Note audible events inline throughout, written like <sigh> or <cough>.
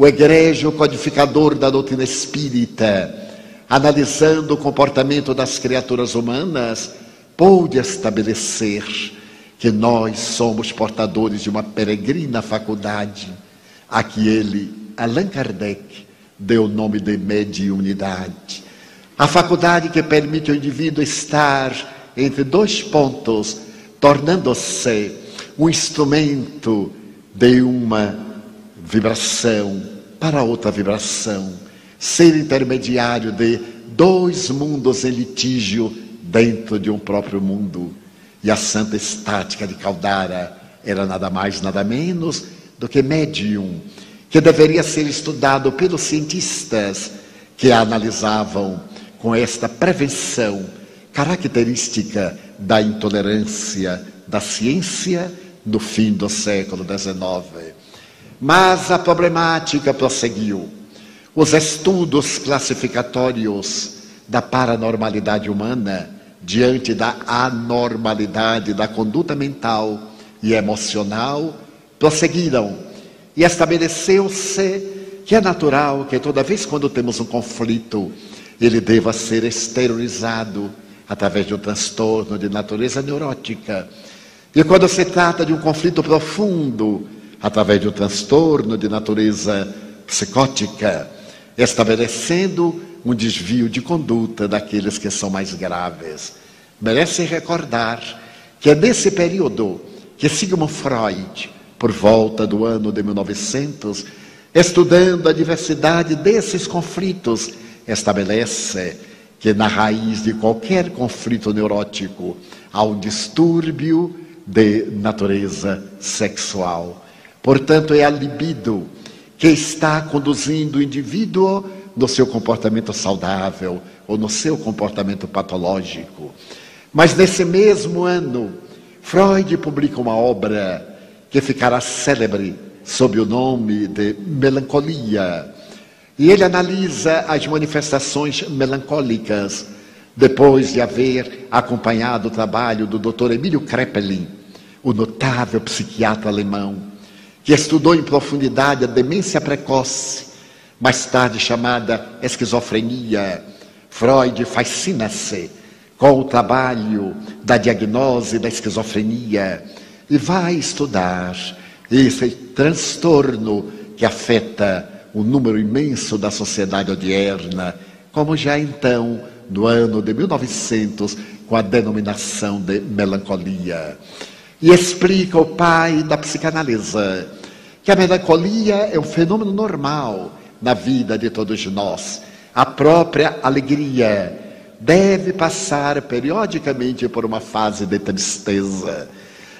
o egrégio codificador da doutrina espírita, analisando o comportamento das criaturas humanas, pôde estabelecer que nós somos portadores de uma peregrina faculdade, a que ele, Allan Kardec, deu o nome de mediunidade. A faculdade que permite ao indivíduo estar entre dois pontos, tornando-se um instrumento de uma vibração para outra vibração, ser intermediário de dois mundos em litígio dentro de um próprio mundo. E a santa estática de Caldara era nada mais, nada menos do que médium, que deveria ser estudado pelos cientistas que a analisavam com esta prevenção característica da intolerância da ciência no fim do século XIX. Mas a problemática prosseguiu. Os estudos classificatórios da paranormalidade humana diante da anormalidade da conduta mental e emocional prosseguiram e estabeleceu-se que é natural que toda vez quando temos um conflito, ele deva ser exteriorizado através de um transtorno de natureza neurótica. E quando se trata de um conflito profundo, através de um transtorno de natureza psicótica, estabelecendo um desvio de conduta daqueles que são mais graves. Merece recordar que é nesse período que Sigmund Freud, por volta do ano de 1900, estudando a diversidade desses conflitos, estabelece que na raiz de qualquer conflito neurótico há um distúrbio de natureza sexual. Portanto, é a libido que está conduzindo o indivíduo no seu comportamento saudável ou no seu comportamento patológico. Mas nesse mesmo ano, Freud publica uma obra que ficará célebre sob o nome de Melancolia. E ele analisa as manifestações melancólicas depois de haver acompanhado o trabalho do Dr. Emílio Kreppelin, o notável psiquiatra alemão, que estudou em profundidade a demência precoce mais tarde chamada esquizofrenia. Freud fascina-se com o trabalho da diagnose da esquizofrenia e vai estudar esse transtorno que afeta o número imenso da sociedade odierna, como já então, no ano de 1900, com a denominação de melancolia. E explica o pai da psicanálise que a melancolia é um fenômeno normal na vida de todos nós. A própria alegria deve passar periodicamente por uma fase de tristeza.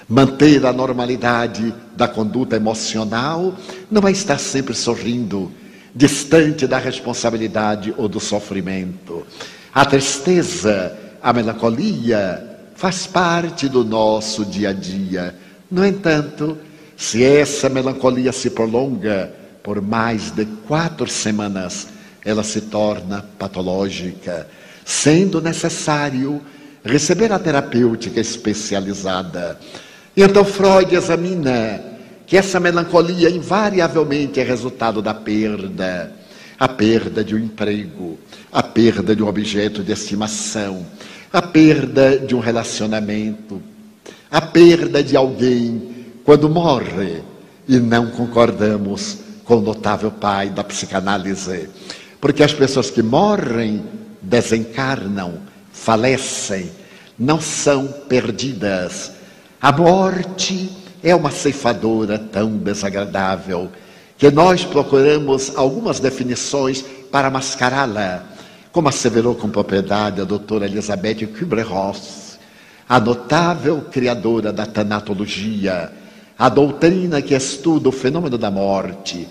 Manter a normalidade da conduta emocional não é estar sempre sorrindo, distante da responsabilidade ou do sofrimento. A tristeza, a melancolia faz parte do nosso dia a dia. No entanto, se essa melancolia se prolonga, por mais de quatro semanas, ela se torna patológica, sendo necessário receber a terapêutica especializada. E então Freud examina que essa melancolia invariavelmente é resultado da perda, a perda de um emprego, a perda de um objeto de estimação, a perda de um relacionamento, a perda de alguém quando morre e não concordamos com o notável pai da psicanálise. Porque as pessoas que morrem, desencarnam, falecem, não são perdidas. A morte é uma ceifadora tão desagradável que nós procuramos algumas definições para mascará-la, como asseverou com propriedade a doutora Elizabeth Kübler-Ross, a notável criadora da tanatologia, a doutrina que estuda o fenômeno da morte,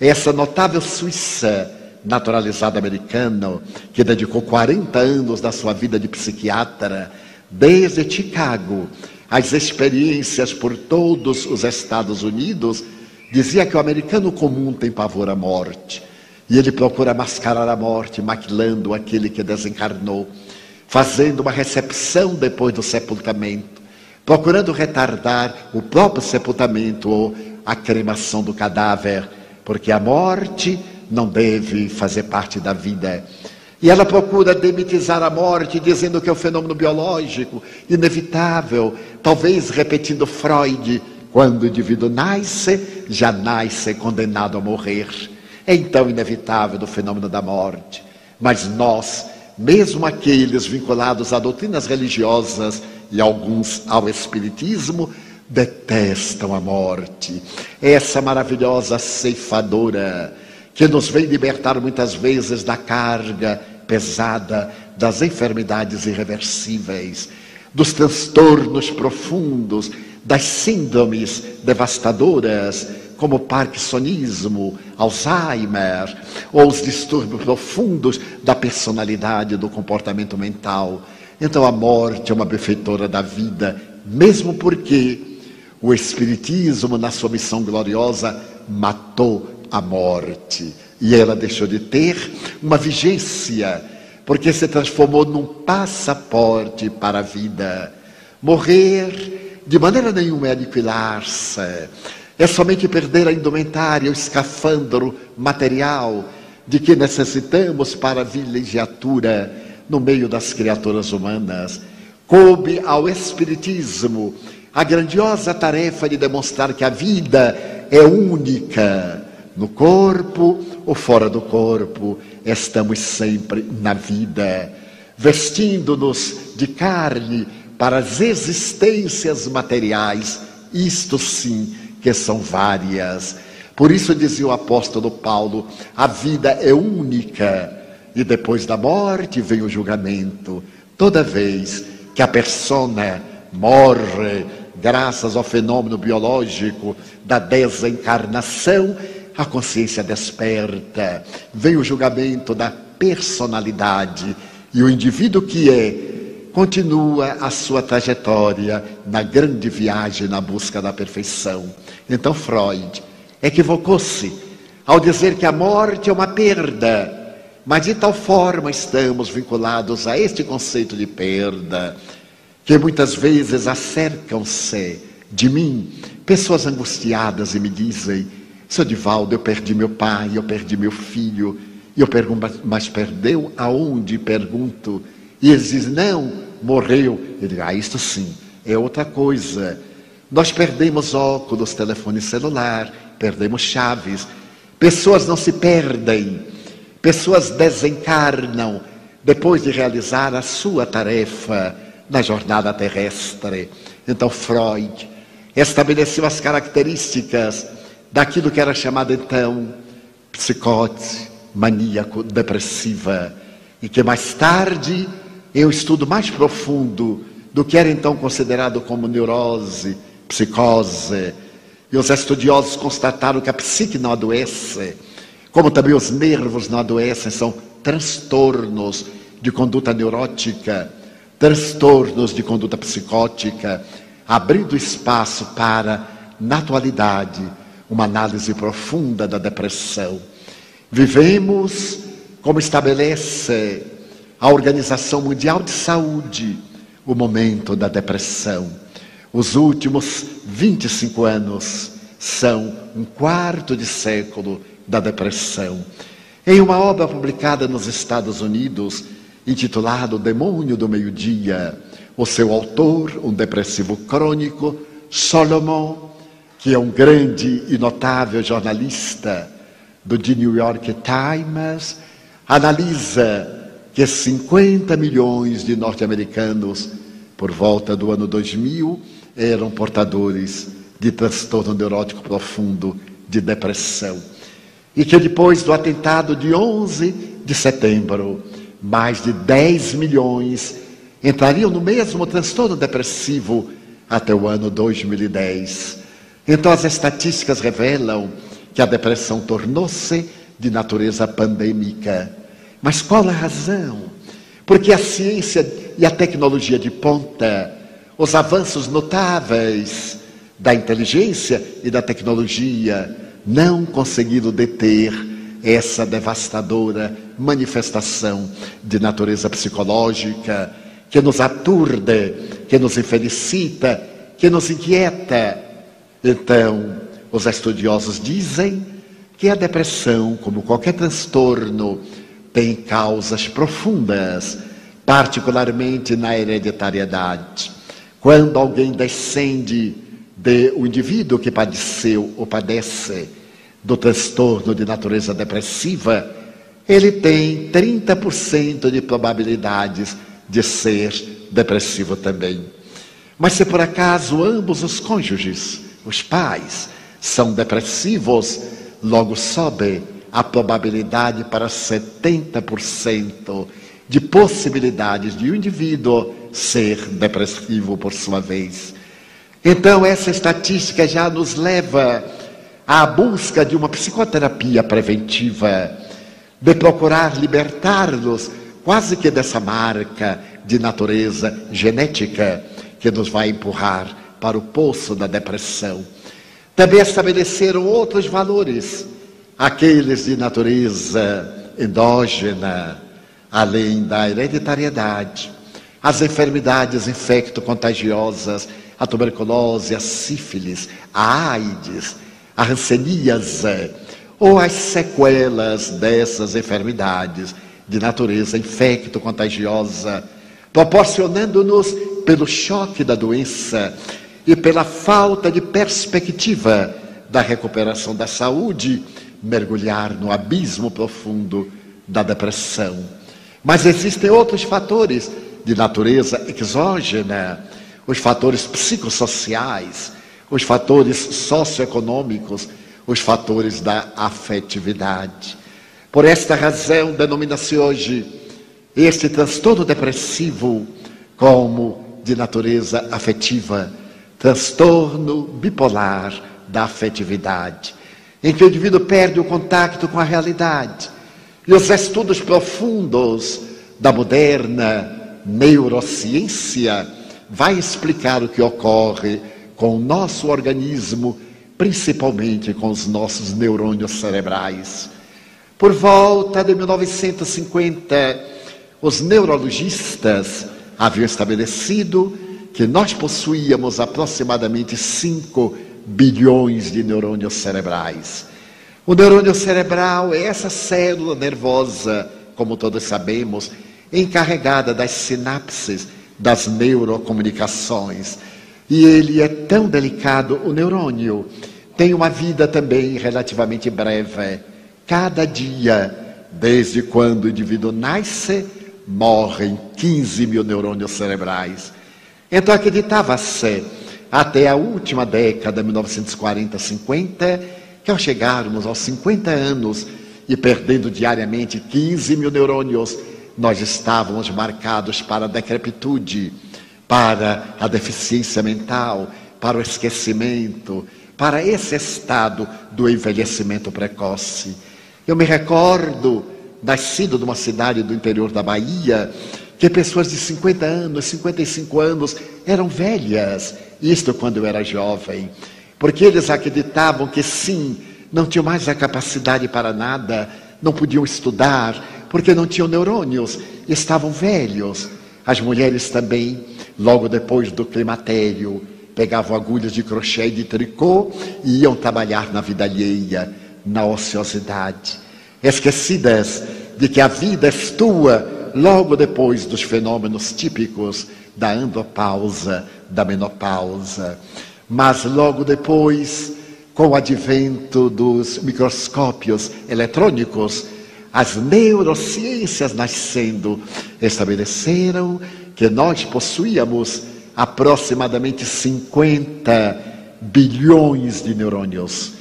essa notável suíça naturalizada americana, que dedicou 40 anos da sua vida de psiquiatra, desde Chicago, às experiências por todos os Estados Unidos, dizia que o americano comum tem pavor à morte. E ele procura mascarar a morte, maquilando aquele que desencarnou, fazendo uma recepção depois do sepultamento procurando retardar o próprio sepultamento ou a cremação do cadáver, porque a morte não deve fazer parte da vida. E ela procura demitizar a morte, dizendo que é um fenômeno biológico, inevitável, talvez repetindo Freud, quando o indivíduo nasce, já nasce condenado a morrer. É então inevitável o fenômeno da morte. Mas nós, mesmo aqueles vinculados a doutrinas religiosas e alguns ao espiritismo, detestam a morte. Essa maravilhosa ceifadora que nos vem libertar muitas vezes da carga pesada das enfermidades irreversíveis, dos transtornos profundos, das síndromes devastadoras, como parkinsonismo, Alzheimer, ou os distúrbios profundos da personalidade, do comportamento mental. Então a morte é uma benfeitora da vida, mesmo porque o Espiritismo, na sua missão gloriosa, matou a morte. E ela deixou de ter uma vigência, porque se transformou num passaporte para a vida. Morrer, de maneira nenhuma, é aniquilar-se. É somente perder a indumentária, o escafandro material de que necessitamos para a vilegiatura no meio das criaturas humanas. Coube ao Espiritismo a grandiosa tarefa de demonstrar que a vida é única. No corpo ou fora do corpo, estamos sempre na vida, vestindo-nos de carne para as existências materiais, isto sim, que são várias. Por isso dizia o apóstolo Paulo: a vida é única e depois da morte vem o julgamento. Toda vez que a persona morre, graças ao fenômeno biológico da desencarnação, a consciência desperta, vem o julgamento da personalidade e o indivíduo que é continua a sua trajetória na grande viagem na busca da perfeição. Então Freud equivocou-se ao dizer que a morte é uma perda, mas de tal forma estamos vinculados a este conceito de perda que muitas vezes acercam-se de mim pessoas angustiadas e me dizem: Seu Divaldo, eu perdi meu pai, eu perdi meu filho. E eu pergunto: Mas perdeu aonde? Pergunto. E eles dizem: Não, morreu. Eu digo: Ah, isto sim, é outra coisa. Nós perdemos óculos, telefone celular, perdemos chaves. Pessoas não se perdem, pessoas desencarnam depois de realizar a sua tarefa na jornada terrestre. Então, Freud estabeleceu as características daquilo que era chamado então psicose maníaco depressiva e que mais tarde em um estudo mais profundo do que era então considerado como neurose, psicose, e os estudiosos constataram que a psique não adoece, como também os nervos não adoecem, são transtornos de conduta neurótica transtornos de conduta psicótica, abrindo espaço para, na atualidade, uma análise profunda da depressão. Vivemos, como estabelece a Organização Mundial de Saúde, o momento da depressão. Os últimos 25 anos são um quarto de século da depressão. Em uma obra publicada nos Estados Unidos, intitulado Demônio do Meio-Dia. O seu autor, um depressivo crônico, Solomon, que é um grande e notável jornalista do The New York Times, analisa que 50 milhões de norte-americanos, por volta do ano 2000, eram portadores de transtorno neurótico profundo, de depressão. E que depois do atentado de 11 de setembro, mais de 10 milhões entrariam no mesmo transtorno depressivo até o ano 2010. Então, as estatísticas revelam que a depressão tornou-se de natureza pandêmica. Mas qual a razão? Porque a ciência e a tecnologia de ponta, os avanços notáveis da inteligência e da tecnologia, não conseguiram deter essa devastadora manifestação de natureza psicológica que nos aturde, que nos infelicita, que nos inquieta. Então, os estudiosos dizem que a depressão, como qualquer transtorno, tem causas profundas, particularmente na hereditariedade. Quando alguém descende de um indivíduo que padeceu ou padece do transtorno de natureza depressiva, ele tem 30% de probabilidades de ser depressivo também. Mas se por acaso ambos os cônjuges, os pais, são depressivos, logo sobe a probabilidade para 70% de possibilidades de um indivíduo ser depressivo por sua vez. Então, essa estatística já nos leva à busca de uma psicoterapia preventiva, de procurar libertar-nos quase que dessa marca de natureza genética que nos vai empurrar para o poço da depressão. Também estabeleceram outros valores, aqueles de natureza endógena, além da hereditariedade, as enfermidades infecto-contagiosas, a tuberculose, a sífilis, a AIDS, a hanseníase, ou as sequelas dessas enfermidades de natureza infecto-contagiosa, proporcionando-nos, pelo choque da doença e pela falta de perspectiva da recuperação da saúde, mergulhar no abismo profundo da depressão. Mas existem outros fatores de natureza exógena, os fatores psicossociais, os fatores socioeconômicos, os fatores da afetividade. Por esta razão, denomina-se hoje este transtorno depressivo como de natureza afetiva, transtorno bipolar da afetividade, em que o indivíduo perde o contato com a realidade. E os estudos profundos da moderna neurociência vai explicar o que ocorre com o nosso organismo, principalmente com os nossos neurônios cerebrais. Por volta de 1950, os neurologistas haviam estabelecido que nós possuíamos aproximadamente 5 bilhões de neurônios cerebrais. O neurônio cerebral é essa célula nervosa, como todos sabemos, encarregada das sinapses, das neurocomunicações. E ele é tão delicado, o neurônio tem uma vida também relativamente breve. Cada dia, desde quando o indivíduo nasce, morrem 15 mil neurônios cerebrais. Então acreditava-se, até a última década, 1940-50, que ao chegarmos aos 50 anos e perdendo diariamente 15 mil neurônios, nós estávamos marcados para a decrepitude, para a deficiência mental, para o esquecimento, para esse estado do envelhecimento precoce. Eu me recordo, nascido numa cidade do interior da Bahia, que pessoas de 50 anos, 55 anos eram velhas, isto quando eu era jovem, porque eles acreditavam que sim, não tinham mais a capacidade para nada, não podiam estudar, porque não tinham neurônios, estavam velhos. As mulheres também, logo depois do climatério, pegavam agulhas de crochê e de tricô e iam trabalhar na vida alheia, na ociosidade, esquecidas de que a vida é tua logo depois dos fenômenos típicos da andropausa, da menopausa. Mas logo depois, com o advento dos microscópios eletrônicos, as neurociências nascendo estabeleceram que nós possuíamos aproximadamente 50 bilhões de neurônios.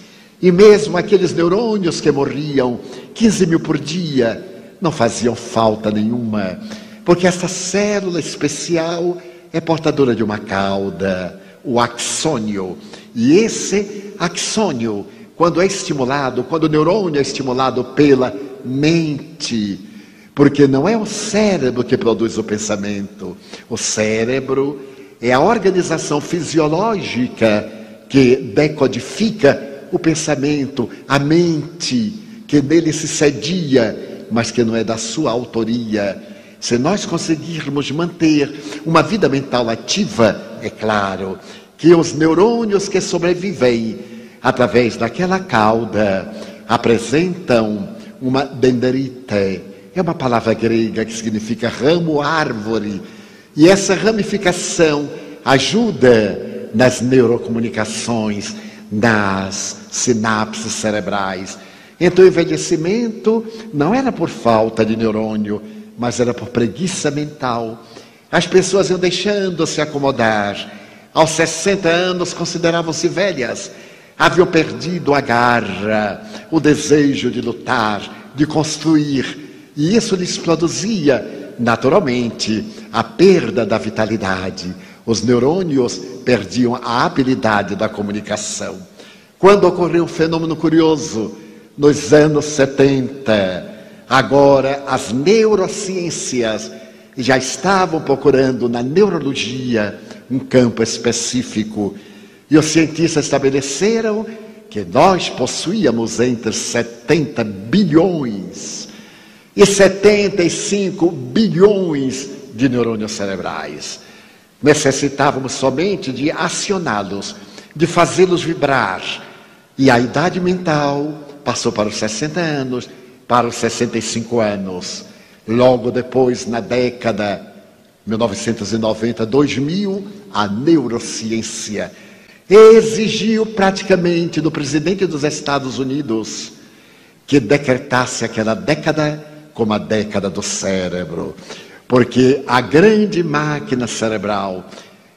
E mesmo aqueles neurônios que morriam 15 mil por dia não faziam falta nenhuma, porque essa célula especial é portadora de uma cauda, o axônio. E esse axônio, quando é estimulado, quando o neurônio é estimulado pela mente, porque não é o cérebro que produz o pensamento. O cérebro é a organização fisiológica que decodifica o pensamento, a mente, que nele se cedia, mas que não é da sua autoria. Se nós conseguirmos manter uma vida mental ativa, é claro que os neurônios que sobrevivem através daquela cauda apresentam uma dendrite. É uma palavra grega que significa ramo, árvore. E essa ramificação ajuda nas neurocomunicações, nas sinapses cerebrais. Então, o envelhecimento não era por falta de neurônio, mas era por preguiça mental. As pessoas iam deixando se acomodar. Aos 60 anos consideravam-se velhas, haviam perdido a garra, o desejo de lutar, de construir, e isso lhes produzia, naturalmente, a perda da vitalidade. Os neurônios perdiam a habilidade da comunicação. Quando ocorreu um fenômeno curioso, nos anos 70, agora as neurociências já estavam procurando na neurologia um campo específico e os cientistas estabeleceram que nós possuíamos entre 70 bilhões e 75 bilhões de neurônios cerebrais. Necessitávamos somente de acioná-los, de fazê-los vibrar. E a idade mental passou para os 60 anos, para os 65 anos. Logo depois, na década 1990, 2000, a neurociência exigiu praticamente do presidente dos Estados Unidos que decretasse aquela década como a década do cérebro, porque a grande máquina cerebral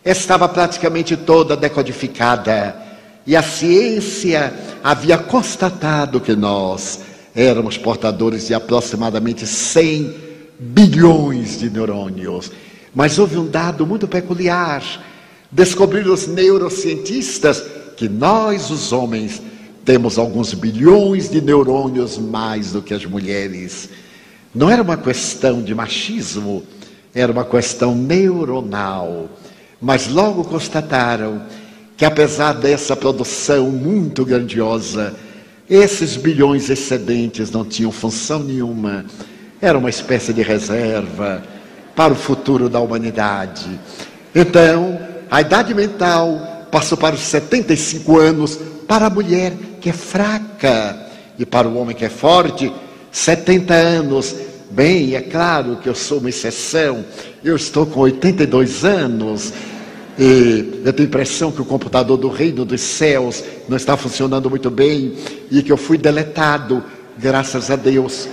estava praticamente toda decodificada e a ciência havia constatado que nós éramos portadores de aproximadamente 100 bilhões de neurônios. Mas houve um dado muito peculiar Descobriram os neurocientistas que nós, os homens, temos alguns bilhões de neurônios mais do que as mulheres. Não era uma questão de machismo, era uma questão neuronal. Mas logo constataram que, apesar dessa produção muito grandiosa, esses bilhões excedentes não tinham função nenhuma. Era uma espécie de reserva para o futuro da humanidade. Então, a idade mental passou para os 75 anos para a mulher que é fraca e para o homem que é forte, 70 anos. Bem, é claro que eu sou uma exceção. Eu estou com 82 anos. E eu tenho a impressão que o computador do reino dos céus não está funcionando muito bem e que eu fui deletado, graças a Deus.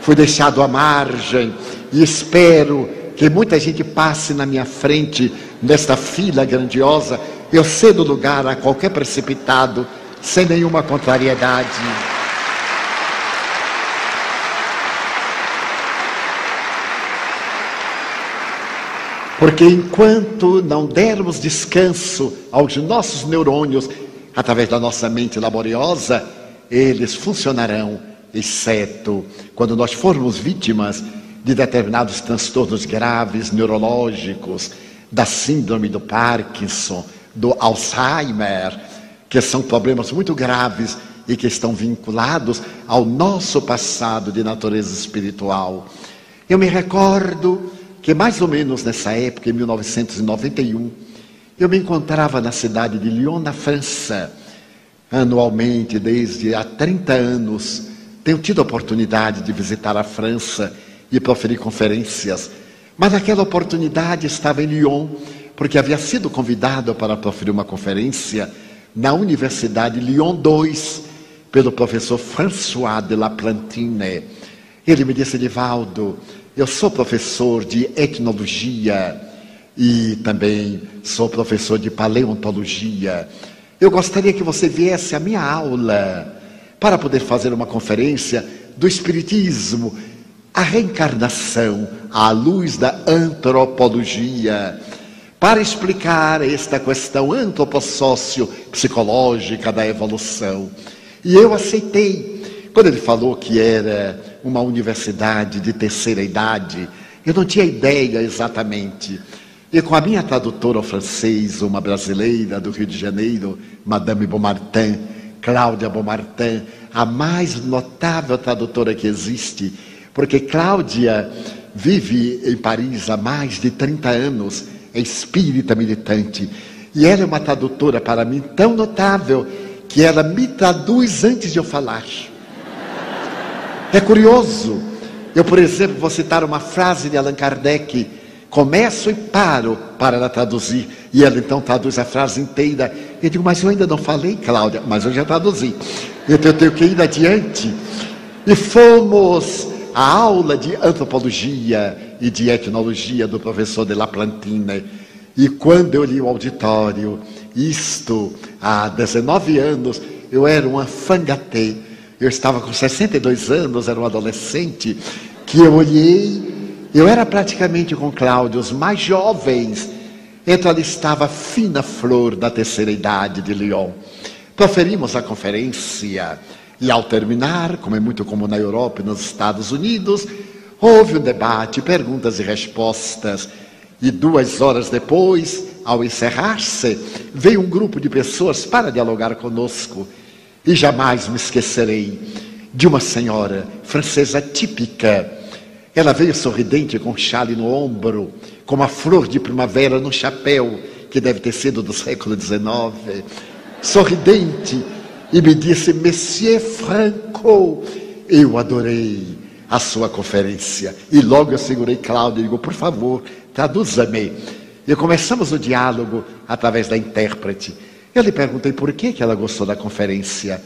Fui deixado à margem e espero que muita gente passe na minha frente nesta fila grandiosa, eu cedo lugar a qualquer precipitado, sem nenhuma contrariedade. Porque enquanto não dermos descanso aos nossos neurônios, através da nossa mente laboriosa, eles funcionarão, exceto quando nós formos vítimas de determinados transtornos graves neurológicos, da síndrome do Parkinson, do Alzheimer, que são problemas muito graves e que estão vinculados ao nosso passado de natureza espiritual. Eu me recordo que mais ou menos nessa época, em 1991, eu me encontrava na cidade de Lyon, na França. Anualmente, desde há 30 anos, tenho tido a oportunidade de visitar a França e proferir conferências. Mas naquela oportunidade estava em Lyon, porque havia sido convidado para proferir uma conferência na Universidade Lyon 2 pelo professor François de la Plantine. Ele me disse, Divaldo, eu sou professor de etnologia e também sou professor de paleontologia. Eu gostaria que você viesse à minha aula para poder fazer uma conferência do Espiritismo a reencarnação à luz da antropologia para explicar esta questão antropossócio-psicológica da evolução. E eu aceitei. Quando ele falou que era uma universidade de terceira idade, eu não tinha ideia exatamente. E com a minha tradutora ao francês, uma brasileira do Rio de Janeiro, Madame Beaumartin, Cláudia Beaumartin, a mais notável tradutora que existe, porque Cláudia vive em Paris há mais de 30 anos, é espírita militante. E ela é uma tradutora para mim tão notável que ela me traduz antes de eu falar. É curioso. Eu, por exemplo, vou citar uma frase de Allan Kardec. Começo e paro para traduzir. E ela então traduz a frase inteira. Eu digo, mas eu ainda não falei, Cláudia, mas eu já traduzi. Então eu tenho que ir adiante. E fomos à aula de antropologia e de etnologia do professor de La Plantina. E quando eu li o auditório, isto há 19 anos, eu era um afangatê. Eu estava com 62 anos, era um adolescente, que eu olhei, eu era praticamente com Cláudio, os mais jovens. Então ali estava a fina flor da terceira idade de Lyon. Proferimos a conferência e ao terminar, como é muito comum na Europa e nos Estados Unidos, houve um debate, perguntas e respostas. E duas horas depois, ao encerrar-se, veio um grupo de pessoas para dialogar conosco. E jamais me esquecerei de uma senhora francesa típica. Ela veio sorridente com um chale no ombro, com uma flor de primavera no chapéu, que deve ter sido do século XIX. Sorridente, e me disse: Monsieur Franco, eu adorei a sua conferência. E logo eu segurei Cláudio e digo: Por favor, traduza-me. E começamos o diálogo através da intérprete. Eu lhe perguntei por que, que ela gostou da conferência.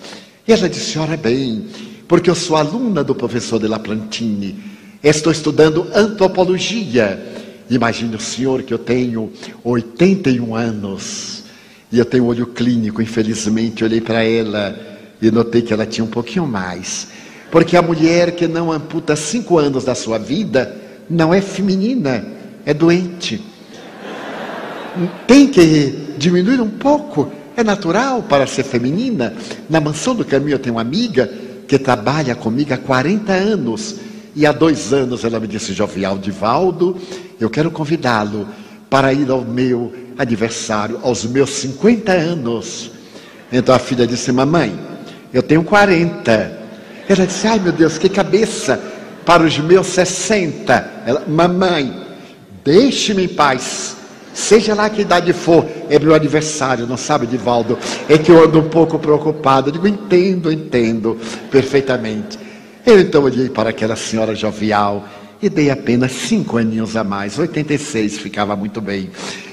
E ela disse: Ora bem, porque eu sou aluna do professor de Laplantine. Estou estudando antropologia. Imagine o senhor que eu tenho 81 anos. E eu tenho olho clínico, infelizmente. Olhei para ela e notei que ela tinha um pouquinho mais. Porque a mulher que não amputa cinco anos da sua vida não é feminina, é doente tem que diminuir um pouco. É natural para ser feminina. Na mansão do caminho eu tenho uma amiga que trabalha comigo há 40 anos. E há dois anos ela me disse, Jovial Divaldo, eu quero convidá-lo para ir ao meu aniversário, aos meus 50 anos. Então a filha disse, mamãe, eu tenho 40. Ela disse, ai meu Deus, que cabeça para os meus 60. Ela, mamãe, deixe-me em paz. Seja lá que idade for, é meu aniversário, não sabe, Divaldo? É que eu ando um pouco preocupado. Eu digo, entendo, entendo perfeitamente. Eu então olhei para aquela senhora jovial e dei apenas cinco aninhos a mais, 86 ficava muito bem.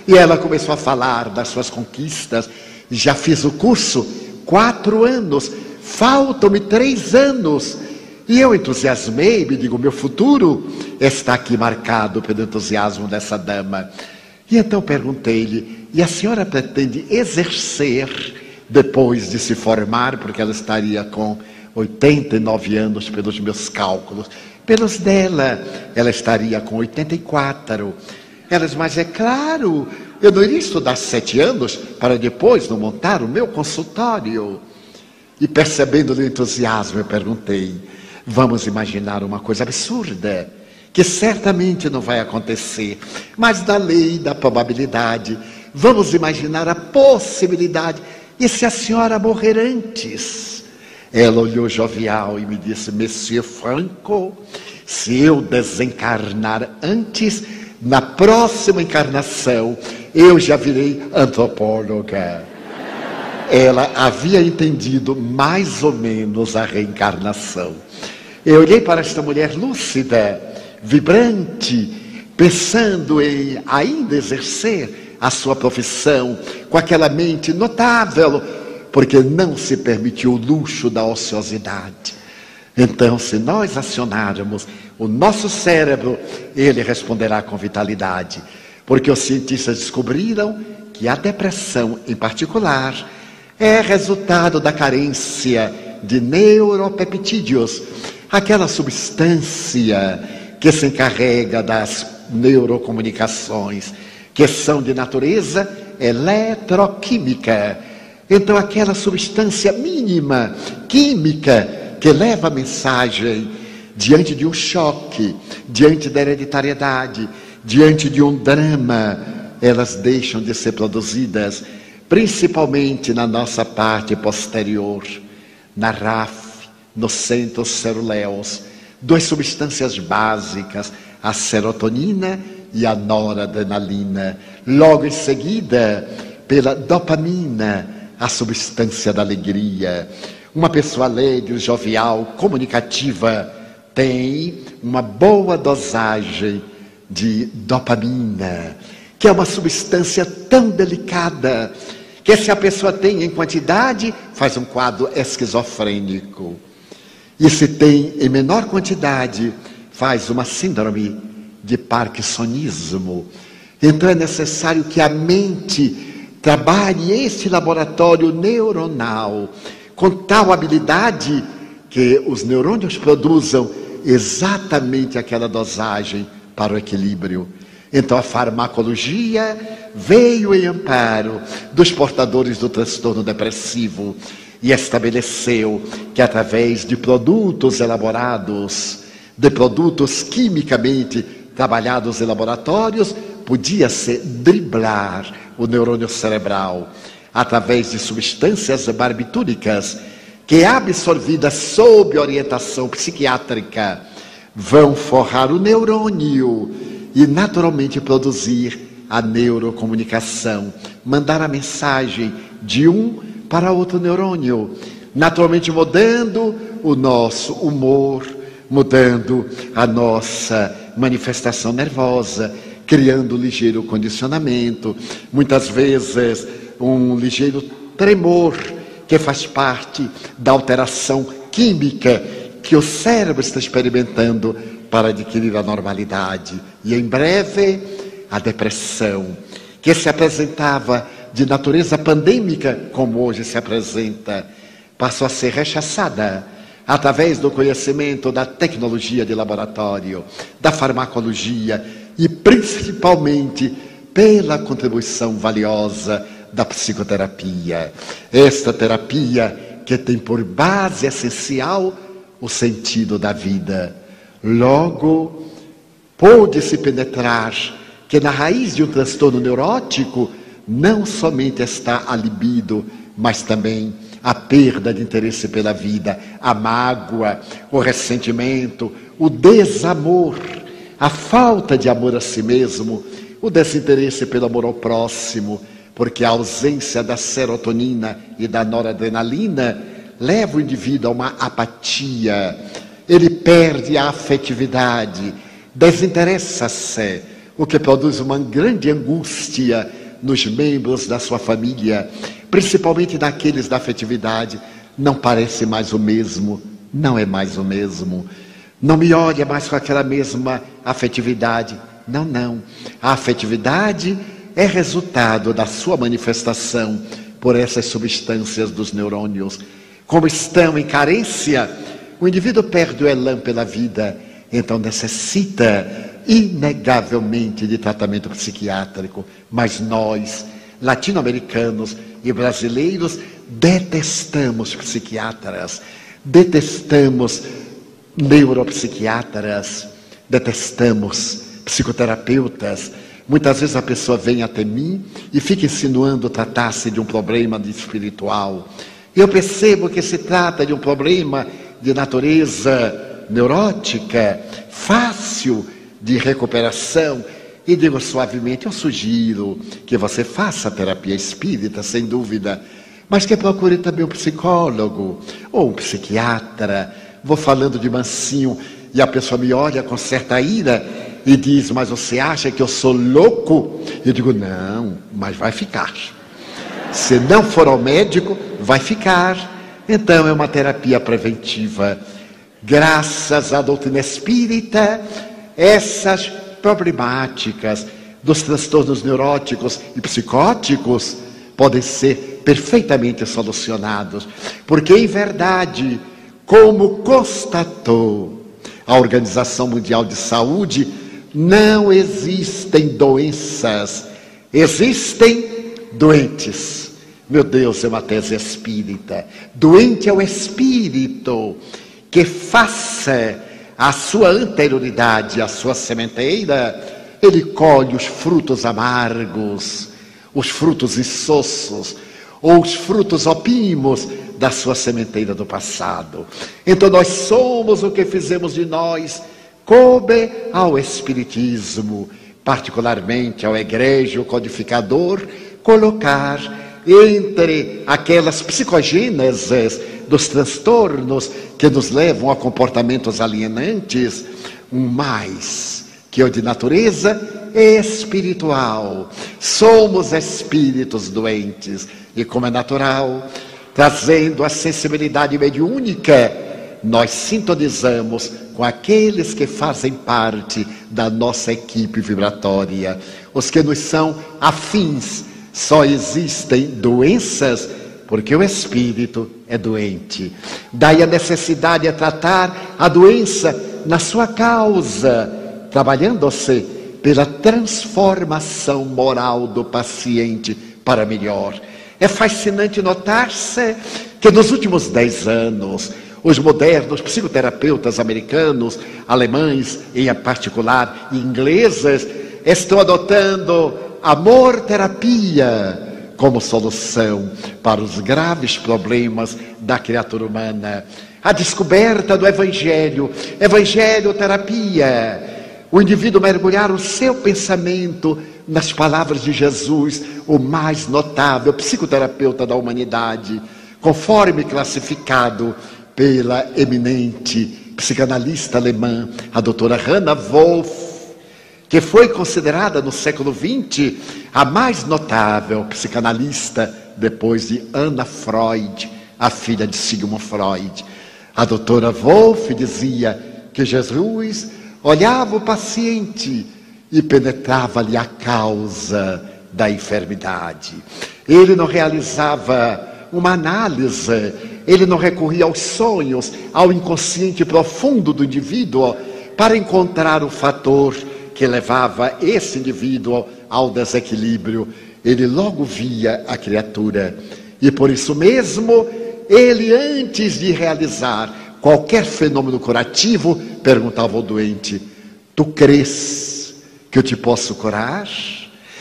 E ela começou a falar das suas conquistas. Já fiz o curso quatro anos, faltam-me três anos. E eu entusiasmei, me digo, meu futuro está aqui marcado pelo entusiasmo dessa dama. E então perguntei-lhe: e a senhora pretende exercer depois de se formar, porque ela estaria com 89 anos pelos meus cálculos. Pelos dela, ela estaria com 84. Elas, mas é claro, eu não iria estudar sete anos para depois não montar o meu consultório. E percebendo o entusiasmo, eu perguntei: vamos imaginar uma coisa absurda que certamente não vai acontecer, mas da lei da probabilidade, vamos imaginar a possibilidade. E se a senhora morrer antes? Ela olhou jovial e me disse: Monsieur Franco, se eu desencarnar antes, na próxima encarnação, eu já virei antropóloga. Ela havia entendido mais ou menos a reencarnação. Eu olhei para esta mulher lúcida vibrante, pensando em ainda exercer a sua profissão com aquela mente notável, porque não se permitiu o luxo da ociosidade. Então, se nós acionarmos o nosso cérebro, ele responderá com vitalidade, porque os cientistas descobriram que a depressão, em particular, é resultado da carência de neuropeptídeos, aquela substância que se encarrega das neurocomunicações, que são de natureza eletroquímica. Então, aquela substância mínima química que leva a mensagem diante de um choque, diante da hereditariedade, diante de um drama, elas deixam de ser produzidas, principalmente na nossa parte posterior, na RAF, nos centros ceruleus duas substâncias básicas, a serotonina e a noradrenalina. Logo em seguida, pela dopamina, a substância da alegria. Uma pessoa alegre, jovial, comunicativa, tem uma boa dosagem de dopamina, que é uma substância tão delicada que se a pessoa tem em quantidade, faz um quadro esquizofrênico. E se tem em menor quantidade, faz uma síndrome de parkinsonismo. Então é necessário que a mente trabalhe este laboratório neuronal com tal habilidade que os neurônios produzam exatamente aquela dosagem para o equilíbrio. Então a farmacologia veio em amparo dos portadores do transtorno depressivo e estabeleceu que através de produtos elaborados, de produtos quimicamente trabalhados em laboratórios, podia-se driblar o neurônio cerebral através de substâncias barbitúricas que, absorvidas sob orientação psiquiátrica, vão forrar o neurônio e naturalmente produzir a neurocomunicação, mandar a mensagem de um para outro neurônio, naturalmente mudando o nosso humor, mudando a nossa manifestação nervosa, criando um ligeiro condicionamento, muitas vezes um ligeiro tremor que faz parte da alteração química que o cérebro está experimentando para adquirir a normalidade. E em breve, a depressão, que se apresentava de natureza pandêmica, como hoje se apresenta, passou a ser rechaçada através do conhecimento da tecnologia de laboratório, da farmacologia e principalmente pela contribuição valiosa da psicoterapia. Esta terapia que tem por base essencial o sentido da vida. Logo, pôde-se penetrar que na raiz de um transtorno neurótico não somente está a libido, mas também a perda de interesse pela vida, a mágoa, o ressentimento, o desamor, a falta de amor a si mesmo, o desinteresse pelo amor ao próximo, porque a ausência da serotonina e da noradrenalina leva o indivíduo a uma apatia, ele perde a afetividade, desinteressa-se, o que produz uma grande angústia nos membros da sua família, principalmente daqueles da afetividade. Não parece mais o mesmo, não é mais o mesmo. Não me olha mais com aquela mesma afetividade. Não, não. A afetividade é resultado da sua manifestação por essas substâncias dos neurônios. Como estão em carência, o indivíduo perde o elan pela vida, então necessita inegavelmente de tratamento psiquiátrico, mas nós, latino-americanos e brasileiros, detestamos psiquiatras, detestamos neuropsiquiatras, detestamos psicoterapeutas. Muitas vezes a pessoa vem até mim e fica insinuando tratar-se de um problema de espiritual. Eu percebo que se trata de um problema de natureza neurótica, fácil de recuperação. E digo suavemente: eu sugiro que você faça terapia espírita, sem dúvida, mas que procure também um psicólogo ou um psiquiatra. Vou falando de mansinho e a pessoa me olha com certa ira e diz: Mas você acha que eu sou louco? Eu digo: Não, mas vai ficar. Se não for ao médico, vai ficar. Então é uma terapia preventiva. Graças à doutrina espírita, essas problemáticas dos transtornos neuróticos e psicóticos podem ser perfeitamente solucionados, porque em verdade, como constatou a Organização Mundial de Saúde, não existem doenças, existem doentes. Meu Deus, é uma tese espírita. Doente é o espírito que faça a sua anterioridade à sua sementeira, ele colhe os frutos amargos, os frutos insossos, ou os frutos opimos da sua sementeira do passado. Então nós somos o que fizemos de nós, coube ao Espiritismo, particularmente ao egrégio codificador, colocar entre aquelas psicogêneses dos transtornos que nos levam a comportamentos alienantes, um mais que é de natureza espiritual. Somos espíritos doentes e, como é natural, trazendo a sensibilidade mediúnica, nós sintonizamos com aqueles que fazem parte da nossa equipe vibratória, os que nos são afins. Só existem doenças porque o espírito é doente. Daí a necessidade de tratar a doença na sua causa, trabalhando-se pela transformação moral do paciente para melhor. É fascinante notar-se que nos últimos dez anos, os modernos psicoterapeutas americanos, alemães em particular, ingleses, estão adotando amor terapia como solução para os graves problemas da criatura humana. A descoberta do Evangelho, Evangelho terapia. O indivíduo mergulhar o seu pensamento nas palavras de Jesus, o mais notável psicoterapeuta da humanidade, conforme classificado pela eminente psicanalista alemã, a doutora Hannah Wolff que foi considerada no século XX a mais notável psicanalista depois de Anna Freud, a filha de Sigmund Freud. A doutora Wolff dizia que Jesus olhava o paciente e penetrava-lhe a causa da enfermidade. Ele não realizava uma análise, ele não recorria aos sonhos, ao inconsciente profundo do indivíduo para encontrar o fator que levava esse indivíduo ao desequilíbrio, ele logo via a criatura. E por isso mesmo, ele, antes de realizar qualquer fenômeno curativo, perguntava ao doente: Tu crês que eu te posso curar?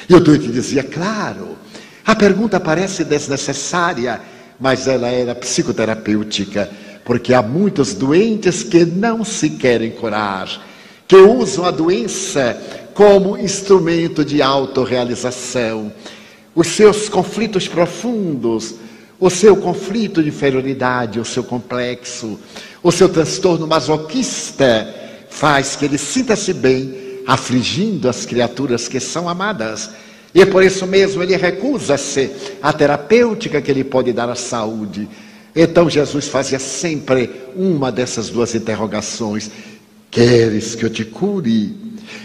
E o doente dizia: Claro. A pergunta parece desnecessária, mas ela era psicoterapêutica, porque há muitos doentes que não se querem curar que usam a doença como instrumento de autorrealização. Os seus conflitos profundos, o seu conflito de inferioridade, o seu complexo, o seu transtorno masoquista faz que ele sinta-se bem afligindo as criaturas que são amadas. E por isso mesmo ele recusa-se à terapêutica que ele pode dar à saúde. Então Jesus fazia sempre uma dessas duas interrogações: Queres que eu te cure?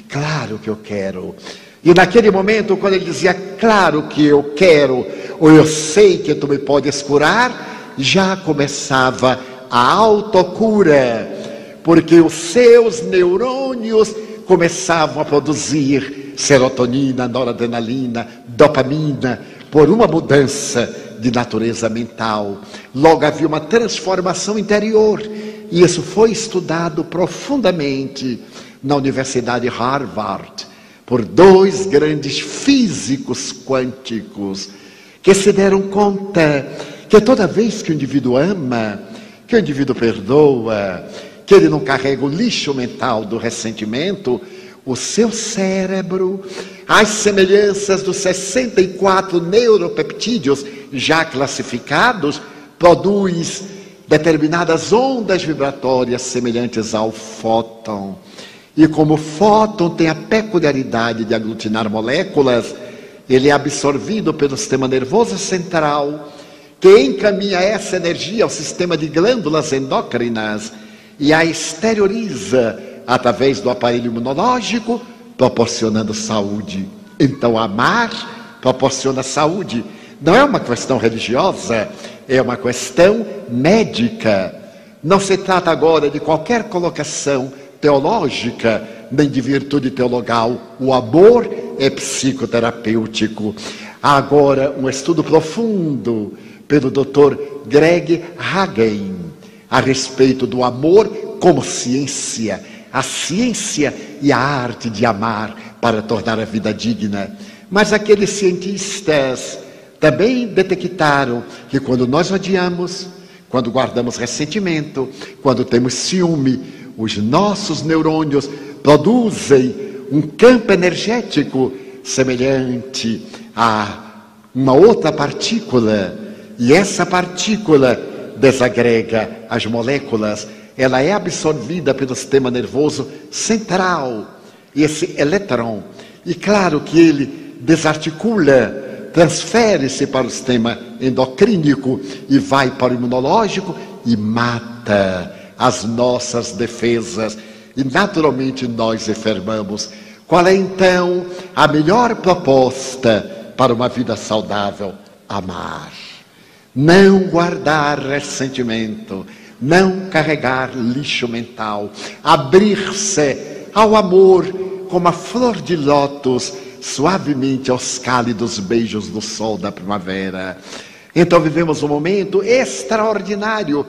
Claro que eu quero. E naquele momento, quando ele dizia, claro que eu quero, ou eu sei que tu me podes curar, já começava a autocura, porque os seus neurônios começavam a produzir serotonina, noradrenalina, dopamina, por uma mudança de natureza mental. Logo havia uma transformação interior e isso foi estudado profundamente na Universidade Harvard por dois grandes físicos quânticos que se deram conta que toda vez que o indivíduo ama, que o indivíduo perdoa, que ele não carrega o lixo mental do ressentimento, o seu cérebro, as semelhanças dos 64 neuropeptídeos já classificados, produz determinadas ondas vibratórias semelhantes ao fóton. E como o fóton tem a peculiaridade de aglutinar moléculas, ele é absorvido pelo sistema nervoso central, que encaminha essa energia ao sistema de glândulas endócrinas e a exterioriza através do aparelho imunológico, proporcionando saúde. Então, amar proporciona saúde. Não é uma questão religiosa, é uma questão médica. Não se trata agora de qualquer colocação teológica, nem de virtude teologal. O amor é psicoterapêutico. Há agora um estudo profundo pelo Dr. Greg Hagen a respeito do amor como ciência, a ciência e a arte de amar para tornar a vida digna. Mas aqueles cientistas também detectaram que quando nós odiamos, quando guardamos ressentimento, quando temos ciúme, os nossos neurônios produzem um campo energético semelhante a uma outra partícula, e essa partícula desagrega as moléculas, ela é absorvida pelo sistema nervoso central, esse elétron. E claro que ele desarticula, transfere-se para o sistema endocrínico e vai para o imunológico e mata as nossas defesas. E naturalmente nós enfermamos. Qual é então a melhor proposta para uma vida saudável? Amar. Não guardar ressentimento, não carregar lixo mental, abrir-se ao amor como a flor de lótus suavemente aos cálidos beijos do sol da primavera. Então vivemos um momento extraordinário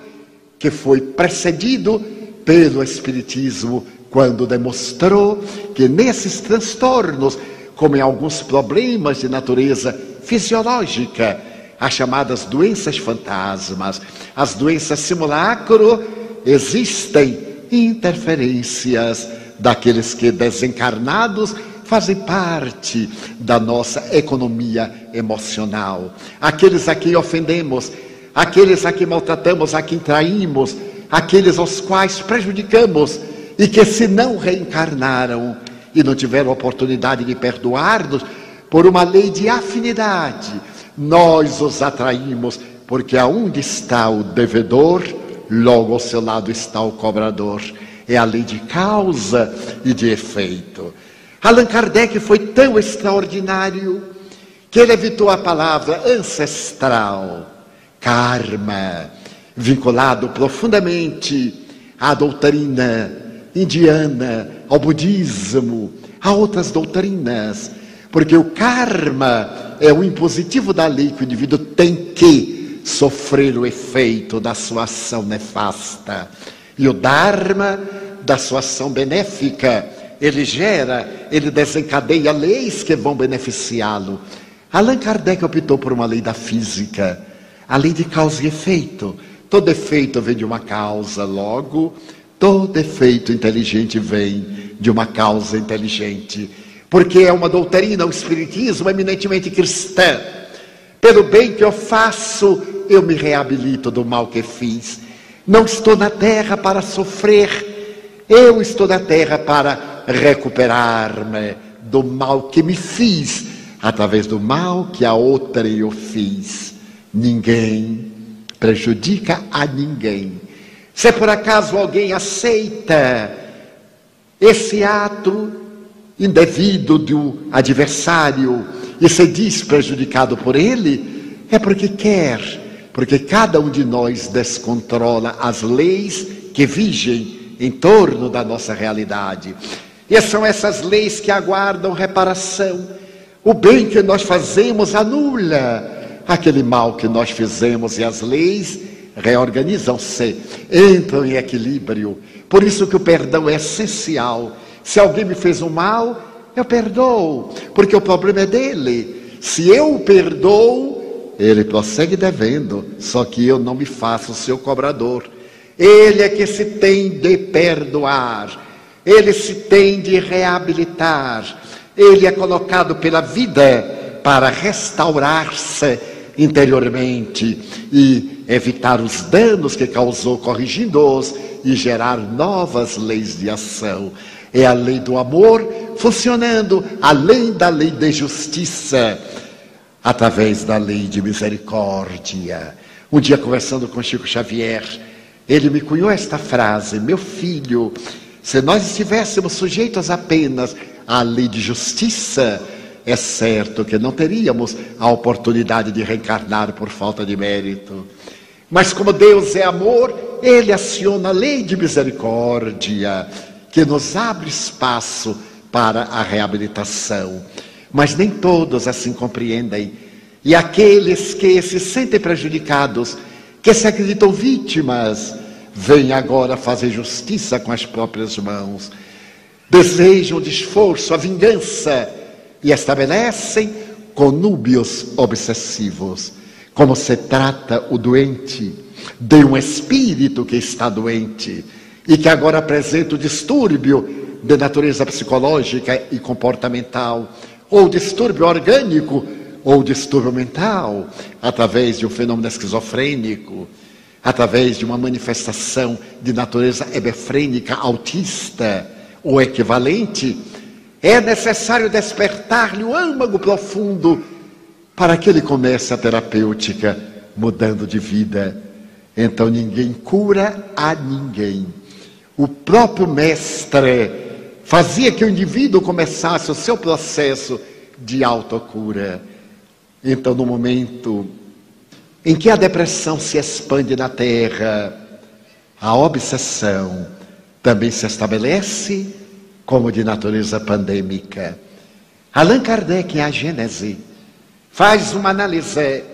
que foi precedido pelo Espiritismo, quando demonstrou que nesses transtornos, como em alguns problemas de natureza fisiológica, as chamadas doenças fantasmas, as doenças simulacro, existem interferências daqueles que desencarnados fazem parte da nossa economia emocional. Aqueles a quem ofendemos, aqueles a quem maltratamos, a quem traímos, aqueles aos quais prejudicamos e que se não reencarnaram e não tiveram oportunidade de perdoar-nos, por uma lei de afinidade, nós os atraímos, porque aonde está o devedor, logo ao seu lado está o cobrador. É a lei de causa e de efeito. Allan Kardec foi tão extraordinário que ele evitou a palavra ancestral, karma, vinculado profundamente à doutrina indiana, ao budismo, a outras doutrinas, porque o karma é o impositivo da lei que o indivíduo tem que sofrer o efeito da sua ação nefasta. E o dharma da sua ação benéfica ele gera, ele desencadeia leis que vão beneficiá-lo. Allan Kardec optou por uma lei da física, a lei de causa e efeito. Todo efeito vem de uma causa, logo, todo efeito inteligente vem de uma causa inteligente. Porque é uma doutrina, o Espiritismo, eminentemente cristã. Pelo bem que eu faço, eu me reabilito do mal que fiz. Não estou na terra para sofrer, eu estou na terra para recuperar-me do mal que me fiz, através do mal que a outra eu fiz. Ninguém prejudica a ninguém. Se por acaso alguém aceita esse ato indevido do adversário e se diz prejudicado por ele, é porque quer, porque cada um de nós descontrola as leis que vigem em torno da nossa realidade. E são essas leis que aguardam reparação. O bem que nós fazemos anula aquele mal que nós fizemos e as leis reorganizam-se, entram em equilíbrio. Por isso que o perdão é essencial. Se alguém me fez um mal, eu perdoo, porque o problema é dele. Se eu o perdoo, ele prossegue devendo, só que eu não me faço seu cobrador. Ele é que se tem de perdoar ele se tem de reabilitar, ele é colocado pela vida para restaurar-se interiormente e evitar os danos que causou, corrigindo-os e gerar novas leis de ação. É a lei do amor funcionando além da lei de justiça, através da lei de misericórdia. Um dia, conversando com Chico Xavier, ele me cunhou esta frase: Meu filho, se nós estivéssemos sujeitos apenas à lei de justiça, é certo que não teríamos a oportunidade de reencarnar por falta de mérito. Mas como Deus é amor, Ele aciona a lei de misericórdia, que nos abre espaço para a reabilitação. Mas nem todos assim compreendem. E aqueles que se sentem prejudicados, que se acreditam vítimas, vem agora fazer justiça com as próprias mãos, desejam de esforço a vingança e estabelecem conúbios obsessivos. Como se trata o doente de um espírito que está doente e que agora apresenta o distúrbio de natureza psicológica e comportamental, ou distúrbio orgânico, ou distúrbio mental, através de um fenômeno esquizofrênico através de uma manifestação de natureza hebefrênica autista ou equivalente, é necessário despertar-lhe o âmago profundo para que ele comece a terapêutica mudando de vida. Então ninguém cura a ninguém. O próprio mestre fazia que o indivíduo começasse o seu processo de autocura. Então, no momento em que a depressão se expande na terra, a obsessão também se estabelece como de natureza pandêmica. Allan Kardec, em A Gênese, faz uma análise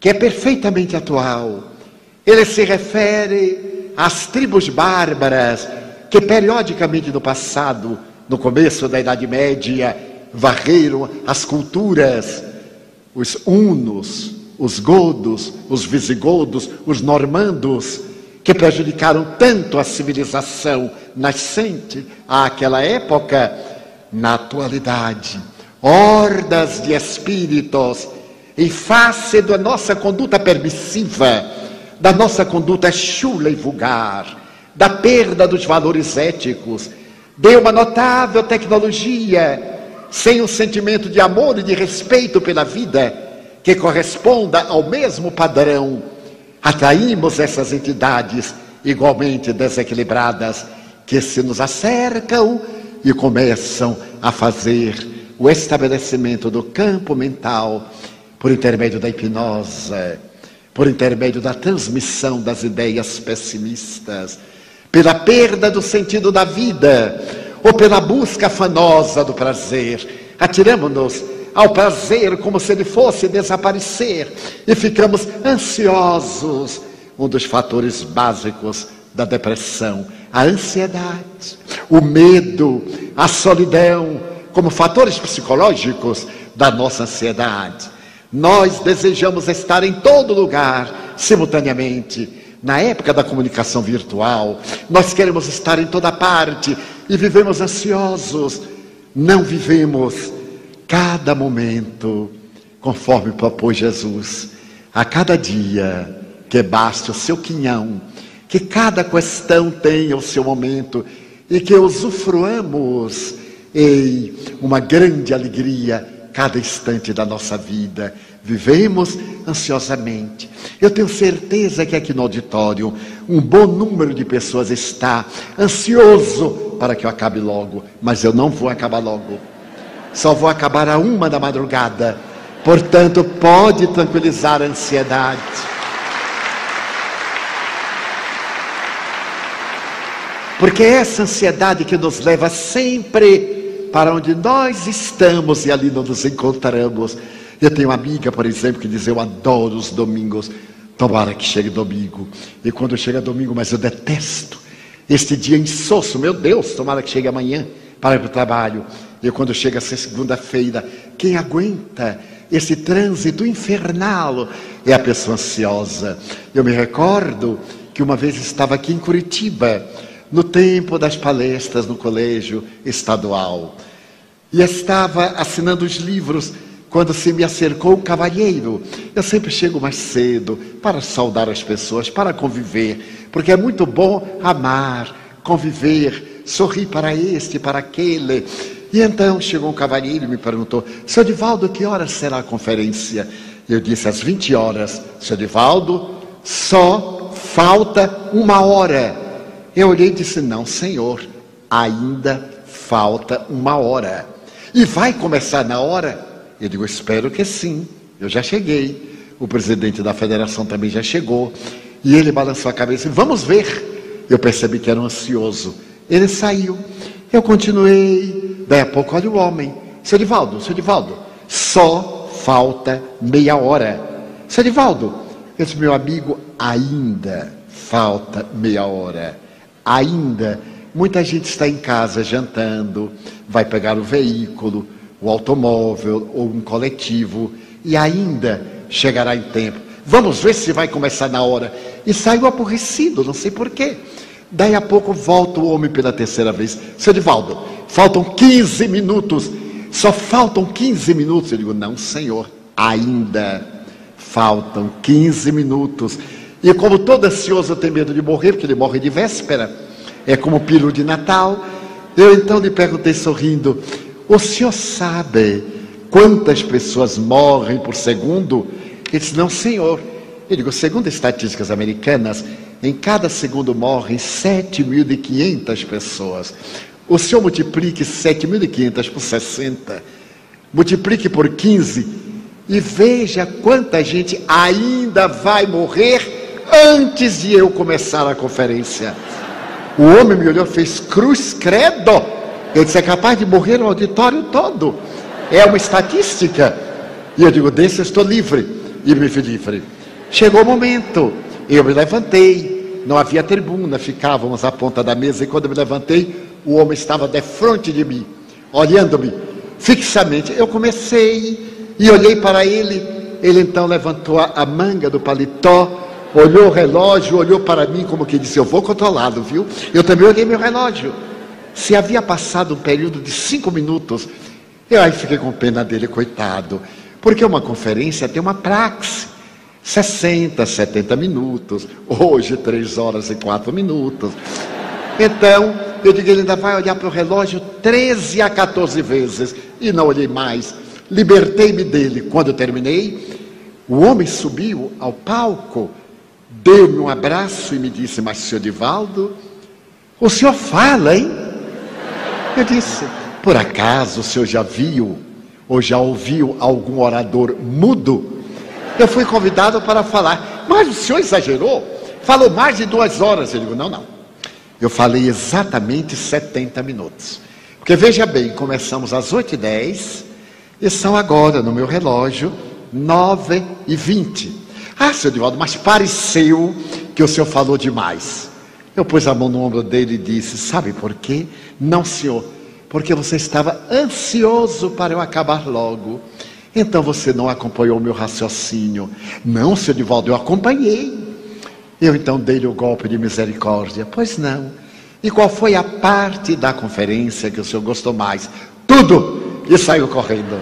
que é perfeitamente atual. Ele se refere às tribos bárbaras que periodicamente no passado, no começo da Idade Média, varreram as culturas, os hunos, os godos, os visigodos, os normandos, que prejudicaram tanto a civilização nascente àquela época, na atualidade, hordas de espíritos, em face da nossa conduta permissiva, da nossa conduta chula e vulgar, da perda dos valores éticos, de uma notável tecnologia, sem um sentimento de amor e de respeito pela vida, que corresponda ao mesmo padrão, atraímos essas entidades igualmente desequilibradas que se nos acercam e começam a fazer o estabelecimento do campo mental por intermédio da hipnose, por intermédio da transmissão das ideias pessimistas, pela perda do sentido da vida ou pela busca afanosa do prazer. Atiramos-nos ao prazer como se ele fosse desaparecer e ficamos ansiosos. Um dos fatores básicos da depressão, a ansiedade, o medo, a solidão, como fatores psicológicos da nossa ansiedade. Nós desejamos estar em todo lugar, simultaneamente. Na época da comunicação virtual, nós queremos estar em toda parte e vivemos ansiosos. Não vivemos cada momento, conforme propôs Jesus, a cada dia, que baste o seu quinhão, que cada questão tenha o seu momento e que usufruamos em uma grande alegria cada instante da nossa vida. Vivemos ansiosamente. Eu tenho certeza que aqui no auditório um bom número de pessoas está ansioso para que eu acabe logo, mas eu não vou acabar logo só vou acabar a uma da madrugada. Portanto, pode tranquilizar a ansiedade. Porque é essa ansiedade que nos leva sempre para onde nós estamos e ali nos encontramos. Eu tenho uma amiga, por exemplo, que diz: Eu adoro os domingos. Tomara que chegue domingo. E quando chega domingo, mas eu detesto este dia insosso. Meu Deus, tomara que chegue amanhã para ir para o trabalho. E quando chega segunda-feira, quem aguenta esse trânsito infernal é a pessoa ansiosa. Eu me recordo que uma vez estava aqui em Curitiba, no tempo das palestras no colégio estadual, e estava assinando os livros quando se me acercou um cavalheiro. Eu sempre chego mais cedo para saudar as pessoas, para conviver, porque é muito bom amar, conviver, sorrir para este, para aquele. E então chegou um cavalheiro e me perguntou: Seu Divaldo, que horas será a conferência? Eu disse: Às 20 horas. Seu Divaldo, só falta uma hora. Eu olhei e disse: Não, senhor, ainda falta uma hora. E vai começar na hora? Eu digo: Espero que sim. Eu já cheguei. O presidente da federação também já chegou. E ele balançou a cabeça e vamos ver. Eu percebi que era um ansioso. Ele saiu. Eu continuei. Daí a pouco, olha o homem. Seu Divaldo, seu Divaldo, só falta meia hora. Seu Divaldo, eu disse, meu amigo, ainda falta meia hora. Ainda. Muita gente está em casa jantando, vai pegar o veículo, o automóvel ou um coletivo e ainda chegará em tempo. Vamos ver se vai começar na hora. E saiu aborrecido, não sei porquê. Daí a pouco volta o homem pela terceira vez. Seu Divaldo, faltam 15 minutos. Só faltam 15 minutos. Eu digo, não, senhor, ainda faltam 15 minutos. E como todo ansioso tem medo de morrer, porque ele morre de véspera, é como pílula de Natal, eu então lhe perguntei sorrindo: O senhor sabe quantas pessoas morrem por segundo? Ele disse: Não, senhor. Eu digo: Segundo estatísticas americanas, em cada segundo morrem 7.500 pessoas. O senhor multiplique 7.500 por 60, multiplique por 15 e veja quanta gente ainda vai morrer antes de eu começar a conferência. O homem me olhou, fez cruz credo. Eu disse: é capaz de morrer o auditório todo. É uma estatística. E eu digo: desse eu estou livre. E me fui livre. Chegou o momento, eu me levantei. Não havia tribuna, ficávamos à ponta da mesa. E quando eu me levantei, o homem estava de frente de mim, olhando-me fixamente. Eu comecei e olhei para ele. Ele então levantou a, manga do paletó, olhou o relógio, olhou para mim como que disse: Eu vou controlado, viu? Eu também olhei meu relógio. Se havia passado um período de cinco minutos, eu aí fiquei com pena dele, coitado. Porque uma conferência tem uma praxe. 60, 70 minutos, hoje 3 horas e 4 minutos. Então, eu digo, ele ainda vai olhar para o relógio 13 a 14 vezes. E não olhei mais. Libertei-me dele. Quando eu terminei, o homem subiu ao palco, deu-me um abraço e me disse: Mas, senhor Divaldo, o senhor fala, hein? Eu disse: Por acaso o senhor já viu ou já ouviu algum orador mudo? Eu fui convidado para falar, mas o senhor exagerou? Falou mais de duas horas. Eu digo: Não, não. Eu falei exatamente 70 minutos. Porque veja bem, começamos às 8h10 e são agora, no meu relógio, 9 e 20 Ah, senhor Divaldo, mas pareceu que o senhor falou demais. Eu pus a mão no ombro dele e disse: Sabe por quê? Não, senhor, porque você estava ansioso para eu acabar logo. Então você não acompanhou o meu raciocínio. Não, senhor Divaldo, eu acompanhei. Eu então dei-lhe o golpe de misericórdia. Pois não. E qual foi a parte da conferência que o senhor gostou mais? Tudo! E saiu correndo.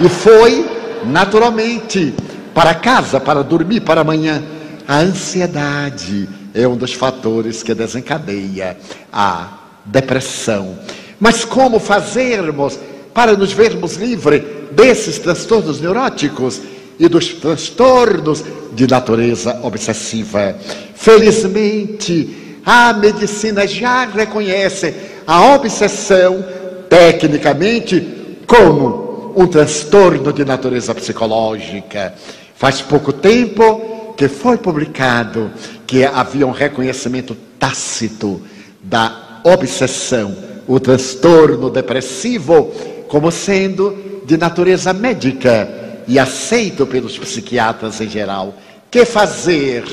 E foi, naturalmente, para casa, para dormir, para amanhã. A ansiedade é um dos fatores que desencadeia a depressão. Mas como fazermos para nos vermos livres desses transtornos neuróticos? e dos transtornos de natureza obsessiva. Felizmente, a medicina já reconhece a obsessão, tecnicamente, como um transtorno de natureza psicológica. Faz pouco tempo que foi publicado que havia um reconhecimento tácito da obsessão, o transtorno depressivo, como sendo de natureza médica e aceito pelos psiquiatras em geral. Que fazer?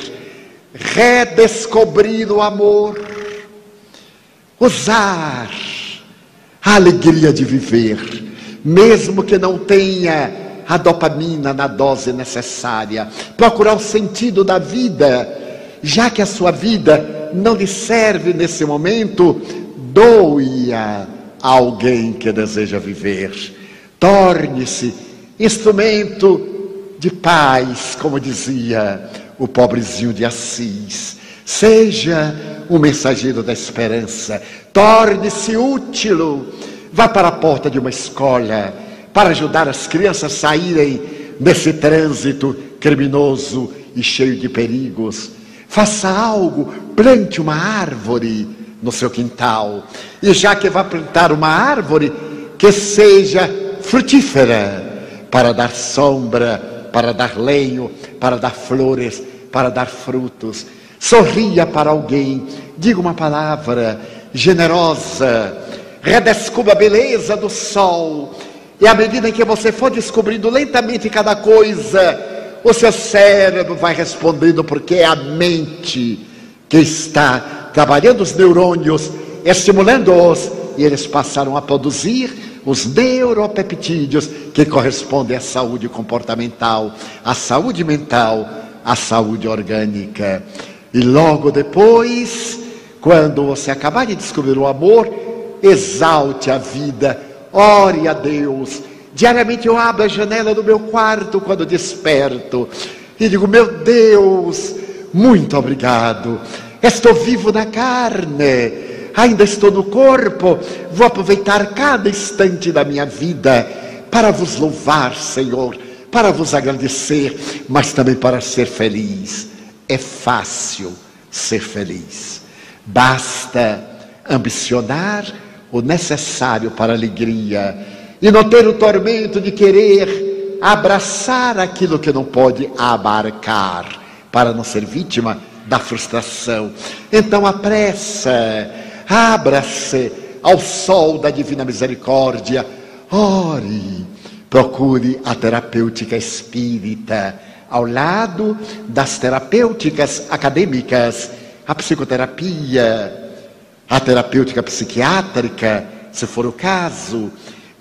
Redescobrir o amor, usar a alegria de viver, mesmo que não tenha a dopamina na dose necessária, procurar o sentido da vida, já que a sua vida não lhe serve nesse momento, doe-a a alguém que deseja viver. Torne-se instrumento de paz, como dizia o pobrezinho de Assis. Seja um mensageiro da esperança, torne-se útil, vá para a porta de uma escola para ajudar as crianças a saírem desse trânsito criminoso e cheio de perigos. Faça algo, plante uma árvore no seu quintal. E já que vai plantar uma árvore, que seja frutífera para dar sombra, para dar lenho, para dar flores, para dar frutos. Sorria para alguém, diga uma palavra generosa, redescubra a beleza do sol. E à medida que você for descobrindo lentamente cada coisa, o seu cérebro vai respondendo, porque é a mente que está trabalhando os neurônios, estimulando-os, e eles passaram a produzir os neuropeptídeos que correspondem à saúde comportamental, à saúde mental, à saúde orgânica. E logo depois, quando você acabar de descobrir o amor, exalte a vida, ore a Deus. Diariamente eu abro a janela do meu quarto quando desperto e digo: Meu Deus, muito obrigado. Estou vivo na carne, ainda estou no corpo. Vou aproveitar cada instante da minha vida para vos louvar, Senhor, para vos agradecer, mas também para ser feliz. É fácil ser feliz. Basta ambicionar o necessário para a alegria e não ter o tormento de querer abraçar aquilo que não pode abarcar, para não ser vítima da frustração. Então apressa, abra-se ao sol da divina misericórdia, ore, procure a terapêutica espírita ao lado das terapêuticas acadêmicas, a psicoterapia, a terapêutica psiquiátrica, se for o caso,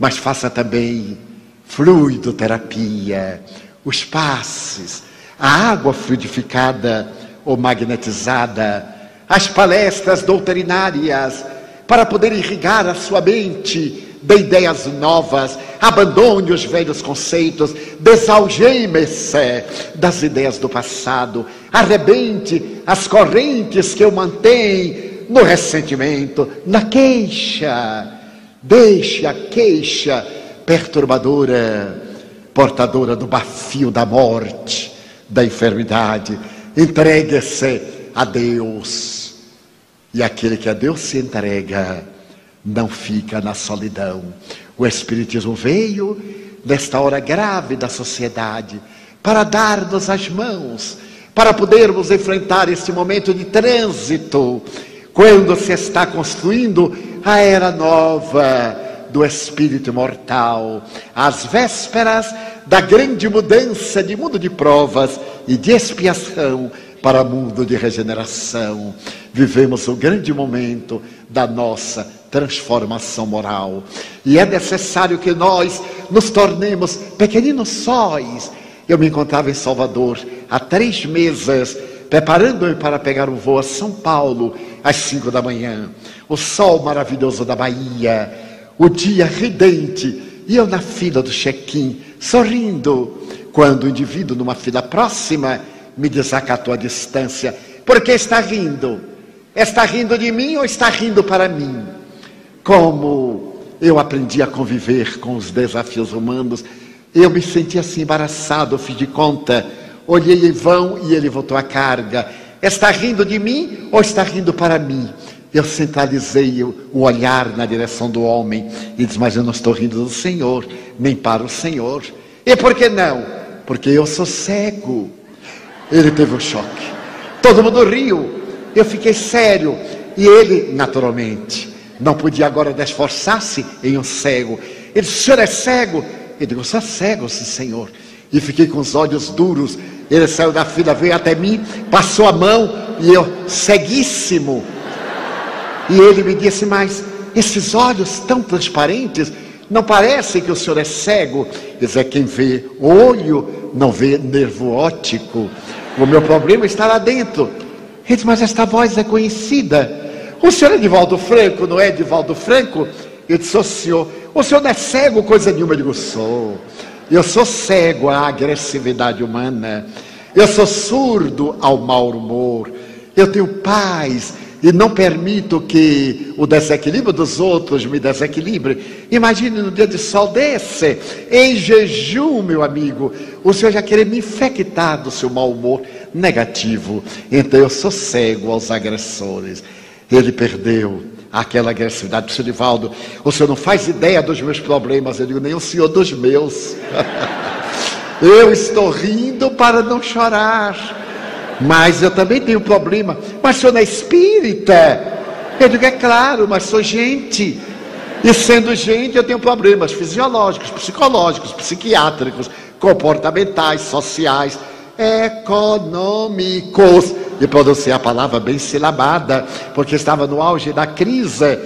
mas faça também fluidoterapia, os passes, a água fluidificada ou magnetizada, as palestras doutrinárias, para poder irrigar a sua mente de ideias novas, abandone os velhos conceitos, desalgeme-se das ideias do passado, arrebente as correntes que o mantêm no ressentimento, na queixa. Deixe a queixa perturbadora, portadora do bafio da morte, da enfermidade. Entregue-se a Deus. E aquele que a Deus se entrega não fica na solidão. O Espiritismo veio nesta hora grave da sociedade para dar-nos as mãos, para podermos enfrentar este momento de trânsito quando se está construindo a era nova do espírito imortal, às vésperas da grande mudança de mundo de provas e de expiação para mundo de regeneração. Vivemos o grande momento da nossa transformação moral. E é necessário que nós nos tornemos pequeninos sóis. Eu me encontrava em Salvador há três meses, preparando-me para pegar o voo a São Paulo às cinco da manhã, o sol maravilhoso da Bahia, o dia ridente, e eu na fila do check-in, sorrindo, quando o indivíduo numa fila próxima me desacatou a distância. Por que está rindo? Está rindo de mim ou está rindo para mim? Como eu aprendi a conviver com os desafios humanos, eu me senti assim embaraçado, fiz de conta, olhei em vão e ele voltou a carga. Está rindo de mim ou está rindo para mim? Eu centralizei o olhar na direção do homem e disse: Mas eu não estou rindo do Senhor, nem para o Senhor. E por que não? Porque eu sou cego. Ele teve um choque. Todo mundo riu. Eu fiquei sério. E ele, naturalmente, não podia agora esforçar-se em um cego. Ele disse: O senhor é cego? Eu digo: sou cego, sim, senhor. E fiquei com os olhos duros ele saiu da fila, veio até mim, passou a mão e eu, ceguíssimo. E ele me disse: Mas esses olhos tão transparentes, não parece que o senhor é cego? Diz: É quem vê olho, não vê nervo óptico. O meu problema está lá dentro. Ele disse: Mas esta voz é conhecida. O senhor é Edivaldo Franco, não é Edivaldo Franco? Eu disse: O senhor, o senhor não é cego, coisa nenhuma. Eu digo: Sou. Eu sou cego à agressividade humana. Eu sou surdo ao mau humor. Eu tenho paz e não permito que o desequilíbrio dos outros me desequilibre. Imagine no dia de sol desse, em jejum, meu amigo, o senhor já querer me infectar do seu mau humor negativo. Então eu sou cego aos agressores. Ele perdeu aquela agressividade. Professor Divaldo, o senhor não faz ideia dos meus problemas. Eu digo, nem o senhor dos meus. <laughs> eu estou rindo para não chorar. Mas eu também tenho problema. Mas o senhor não é espírita? Eu digo, é claro, mas sou gente. E sendo gente, eu tenho problemas fisiológicos, psicológicos, psiquiátricos, comportamentais, sociais, econômicos e pronunciei a palavra bem silabada, porque estava no auge da crise. Ele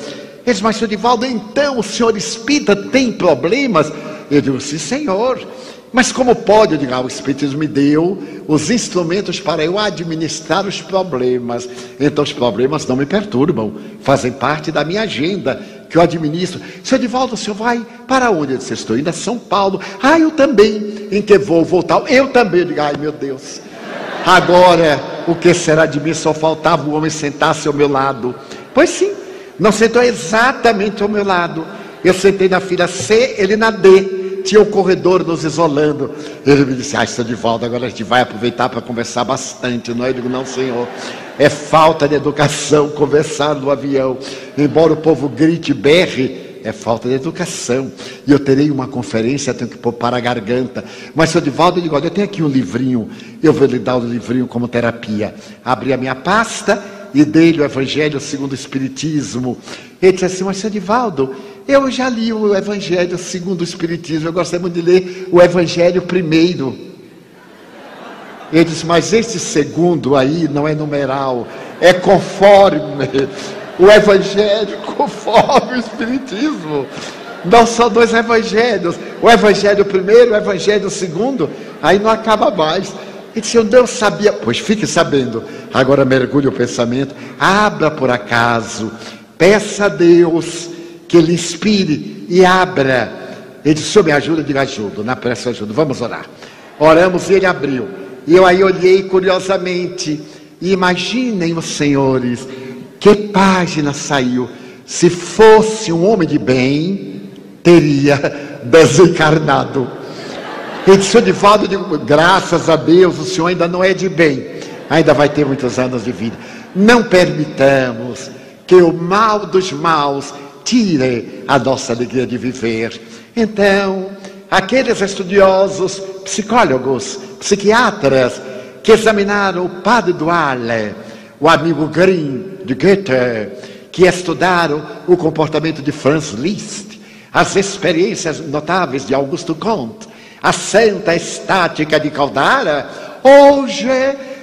disse, mas senhor Divaldo, então o senhor espírita tem problemas? Eu digo, sim, senhor. Mas como pode? Eu digo, ah, o Espiritismo me deu os instrumentos para eu administrar os problemas. Então os problemas não me perturbam, fazem parte da minha agenda, que eu administro. Senhor Divaldo, o senhor vai para onde? Eu disse, estou indo a São Paulo. Ah, eu também. Em que vou voltar? Eu também. Eu digo, ai meu Deus. Agora o que será de mim? Só faltava o homem sentar-se ao meu lado. Pois sim, não sentou exatamente ao meu lado. Eu sentei na fila C, ele na D. Tinha o corredor nos isolando. Ele me disse: Ah, estou de volta, agora a gente vai aproveitar para conversar bastante. Não, é? eu digo: Não, senhor. É falta de educação conversar no avião. Embora o povo grite, berre, é falta de educação. E eu terei uma conferência, tenho que poupar a garganta. Mas, seu Divaldo, eu digo: Olha, eu tenho aqui um livrinho, eu vou lhe dar o um livrinho como terapia. Abri a minha pasta e dei-lhe o Evangelho segundo o Espiritismo. Ele disse assim: Mas, seu Divaldo, eu já li o Evangelho segundo o Espiritismo, eu gostaria muito de ler o Evangelho primeiro. Ele disse, mas este segundo aí não é numeral, é conforme o Evangelho, conforme o Espiritismo. Não são dois evangelhos. O evangelho primeiro, o evangelho segundo, aí não acaba mais. Ele disse, eu não sabia. Pois fique sabendo. Agora mergulhe o pensamento. Abra por acaso. Peça a Deus que lhe inspire e abra. Ele disse: Senhor, me ajuda? Eu digo: ajudo, na pressa ajudo. Vamos orar. Oramos e ele abriu. E eu aí olhei curiosamente. E imaginem os senhores, que página saiu. Se fosse um homem de bem, teria <laughs> desencarnado. Ele disse: Divaldo, digo, graças a Deus, o senhor ainda não é de bem, ainda vai ter muitos anos de vida. Não permitamos que o mal dos maus tire a nossa alegria de viver. Então, aqueles estudiosos, psicólogos, psiquiatras, que examinaram o padre Duale, o amigo Grimm de Goethe, que estudaram o comportamento de Franz Liszt, as experiências notáveis de Augusto Comte, a santa estática de Caldara, hoje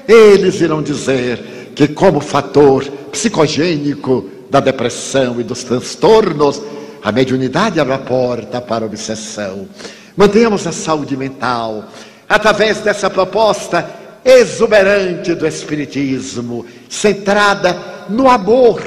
eles irão dizer que, como fator psicogênico da depressão e dos transtornos, a mediunidade abre a porta para a obsessão. Mantenhamos a saúde mental através dessa proposta exuberante do Espiritismo, centrada no amor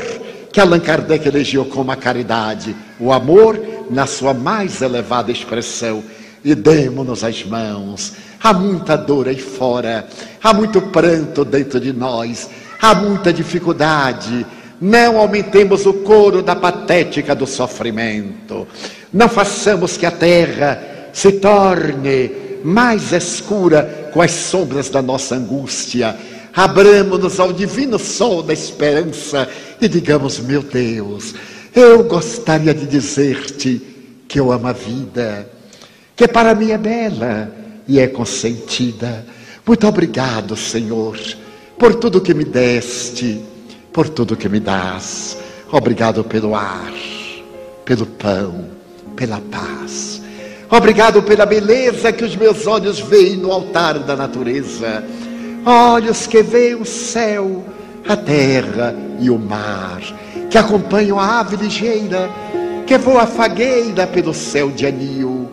que Allan Kardec elegeu como a caridade, o amor na sua mais elevada expressão. E demos-nos as mãos. Há muita dor aí fora, há muito pranto dentro de nós, há muita dificuldade, não aumentemos o coro da patética do sofrimento. Não façamos que a terra se torne mais escura com as sombras da nossa angústia. Abramos-nos ao divino sol da esperança e digamos: Meu Deus, eu gostaria de dizer-te que eu amo a vida, que para mim é bela e é consentida. Muito obrigado, Senhor, por tudo que me deste por tudo que me dás. Obrigado pelo ar, pelo pão, pela paz. Obrigado pela beleza que os meus olhos veem no altar da natureza. Olhos que veem o céu, a terra e o mar, que acompanham a ave ligeira, que voa fagueira pelo céu de anil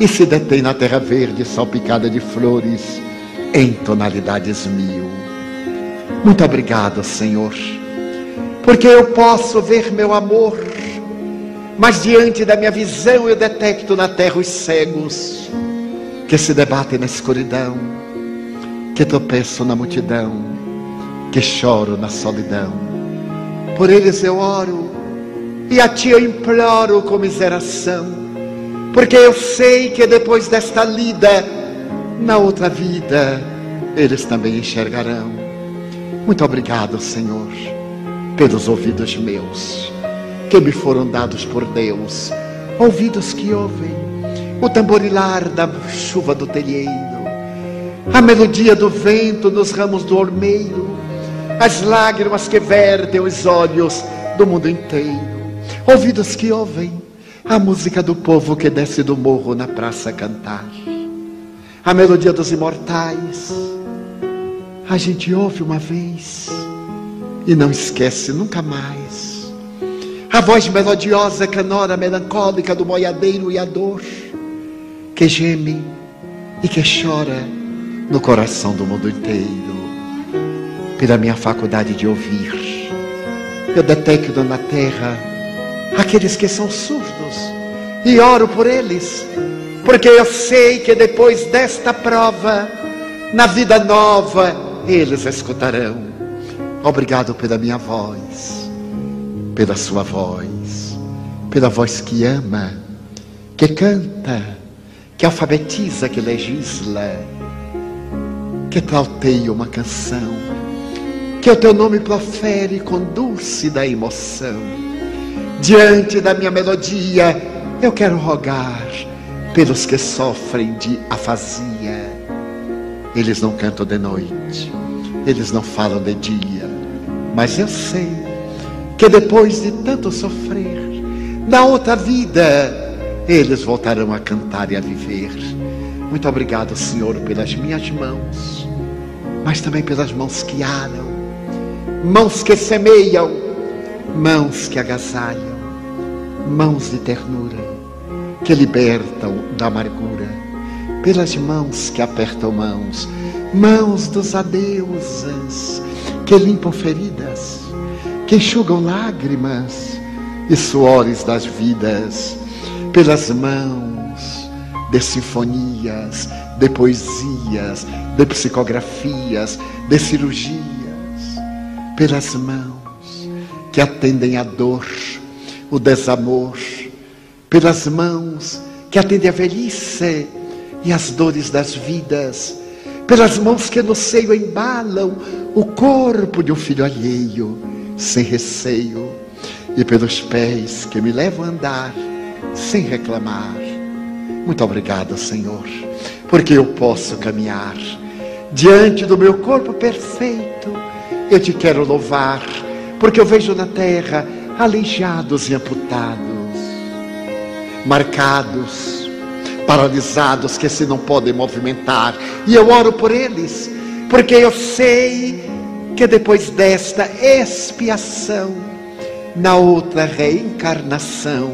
e se detém na terra verde salpicada de flores em tonalidades mil. Muito obrigado, Senhor, porque eu posso ver meu amor, mas diante da minha visão eu detecto na terra os cegos que se debatem na escuridão, que tropeçam na multidão, que choram na solidão. Por eles eu oro e a Ti eu imploro comiseração, porque eu sei que depois desta lida, na outra vida, eles também enxergarão. Muito obrigado, Senhor, pelos ouvidos meus, que me foram dados por Deus, ouvidos que ouvem o tamborilar da chuva do telheiro, a melodia do vento nos ramos do ormeiro, as lágrimas que vertem os olhos do mundo inteiro, ouvidos que ouvem a música do povo que desce do morro na praça cantar, a melodia dos imortais. A gente ouve uma vez e não esquece nunca mais. A voz melodiosa, canora, melancólica do boiadeiro e a dor que geme e que chora no coração do mundo inteiro. Pela minha faculdade de ouvir, eu detecto na terra aqueles que são surdos e oro por eles, porque eu sei que depois desta prova, na vida nova, eles escutarão. Obrigado pela minha voz, pela sua voz, pela voz que ama, que canta, que alfabetiza, que legisla, que trauteia uma canção, que o teu nome profere com dulce da emoção. Diante da minha melodia, eu quero rogar pelos que sofrem de afasia. Eles não cantam de noite, eles não falam de dia, mas eu sei que depois de tanto sofrer, na outra vida, eles voltarão a cantar e a viver. Muito obrigado, Senhor, pelas minhas mãos, mas também pelas mãos que aram, mãos que semeiam, mãos que agasalham, mãos de ternura, que libertam da amargura, pelas mãos que apertam mãos, mãos dos adeuses, que limpam feridas, que enxugam lágrimas e suores das vidas, pelas mãos de sinfonias, de poesias, de psicografias, de cirurgias, pelas mãos que atendem a dor, o desamor, pelas mãos que atendem a velhice e as dores das vidas, pelas mãos que no seio embalam o corpo de um filho alheio, sem receio, e pelos pés que me levam a andar sem reclamar. Muito obrigado, Senhor, porque eu posso caminhar diante do meu corpo perfeito. Eu te quero louvar, porque eu vejo na terra aleijados e amputados, marcados, paralisados que se não podem movimentar, e eu oro por eles, porque eu sei que depois desta expiação, na outra reencarnação,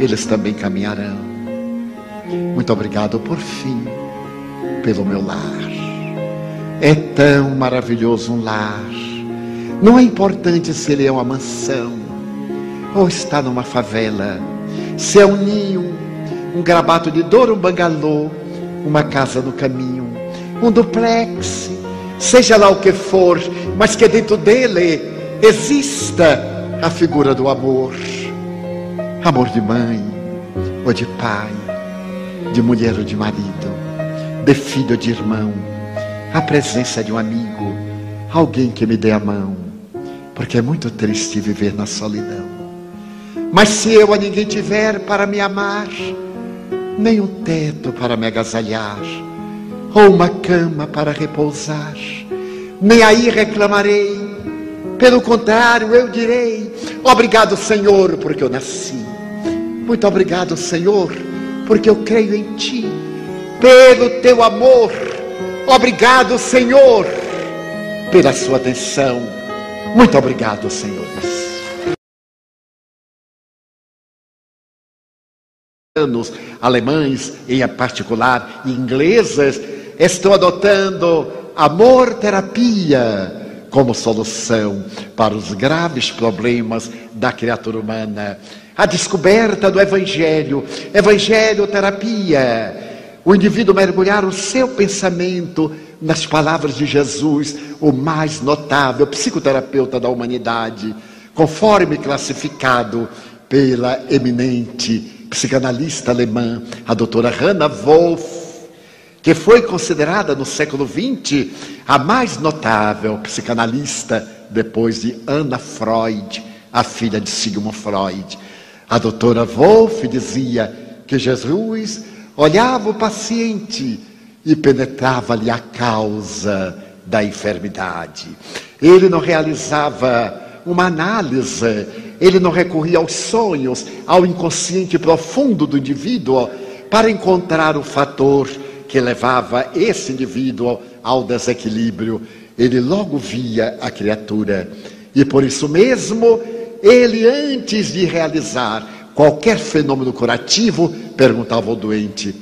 eles também caminharão. Muito obrigado por fim pelo meu lar. É tão maravilhoso um lar. Não é importante se ele é uma mansão ou está numa favela, se é um ninho, um grabato de dor, um bangalô, uma casa no caminho, um duplex, seja lá o que for, mas que dentro dele exista a figura do amor. Amor de mãe ou de pai, de mulher ou de marido, de filho ou de irmão, a presença de um amigo, alguém que me dê a mão, porque é muito triste viver na solidão. Mas se eu a ninguém tiver para me amar, nem um teto para me agasalhar, ou uma cama para repousar, nem aí reclamarei. Pelo contrário, eu direi: Obrigado, Senhor, porque eu nasci. Muito obrigado, Senhor, porque eu creio em Ti, pelo Teu amor. Obrigado, Senhor, pela Sua atenção. Muito obrigado, senhores. alemães, em particular ingleses, estão adotando amor terapia como solução para os graves problemas da criatura humana. A descoberta do evangelho, evangelho terapia, o indivíduo mergulhar o seu pensamento nas palavras de Jesus, o mais notável psicoterapeuta da humanidade, conforme classificado pela eminente psicanalista alemã, a doutora Hannah Wolff, que foi considerada no século XX a mais notável psicanalista depois de Anna Freud, a filha de Sigmund Freud. A doutora Wolff dizia que Jesus olhava o paciente e penetrava-lhe a causa da enfermidade. Ele não realizava uma análise ele não recorria aos sonhos, ao inconsciente profundo do indivíduo, para encontrar o fator que levava esse indivíduo ao desequilíbrio. Ele logo via a criatura. E por isso mesmo, ele, antes de realizar qualquer fenômeno curativo, perguntava ao doente: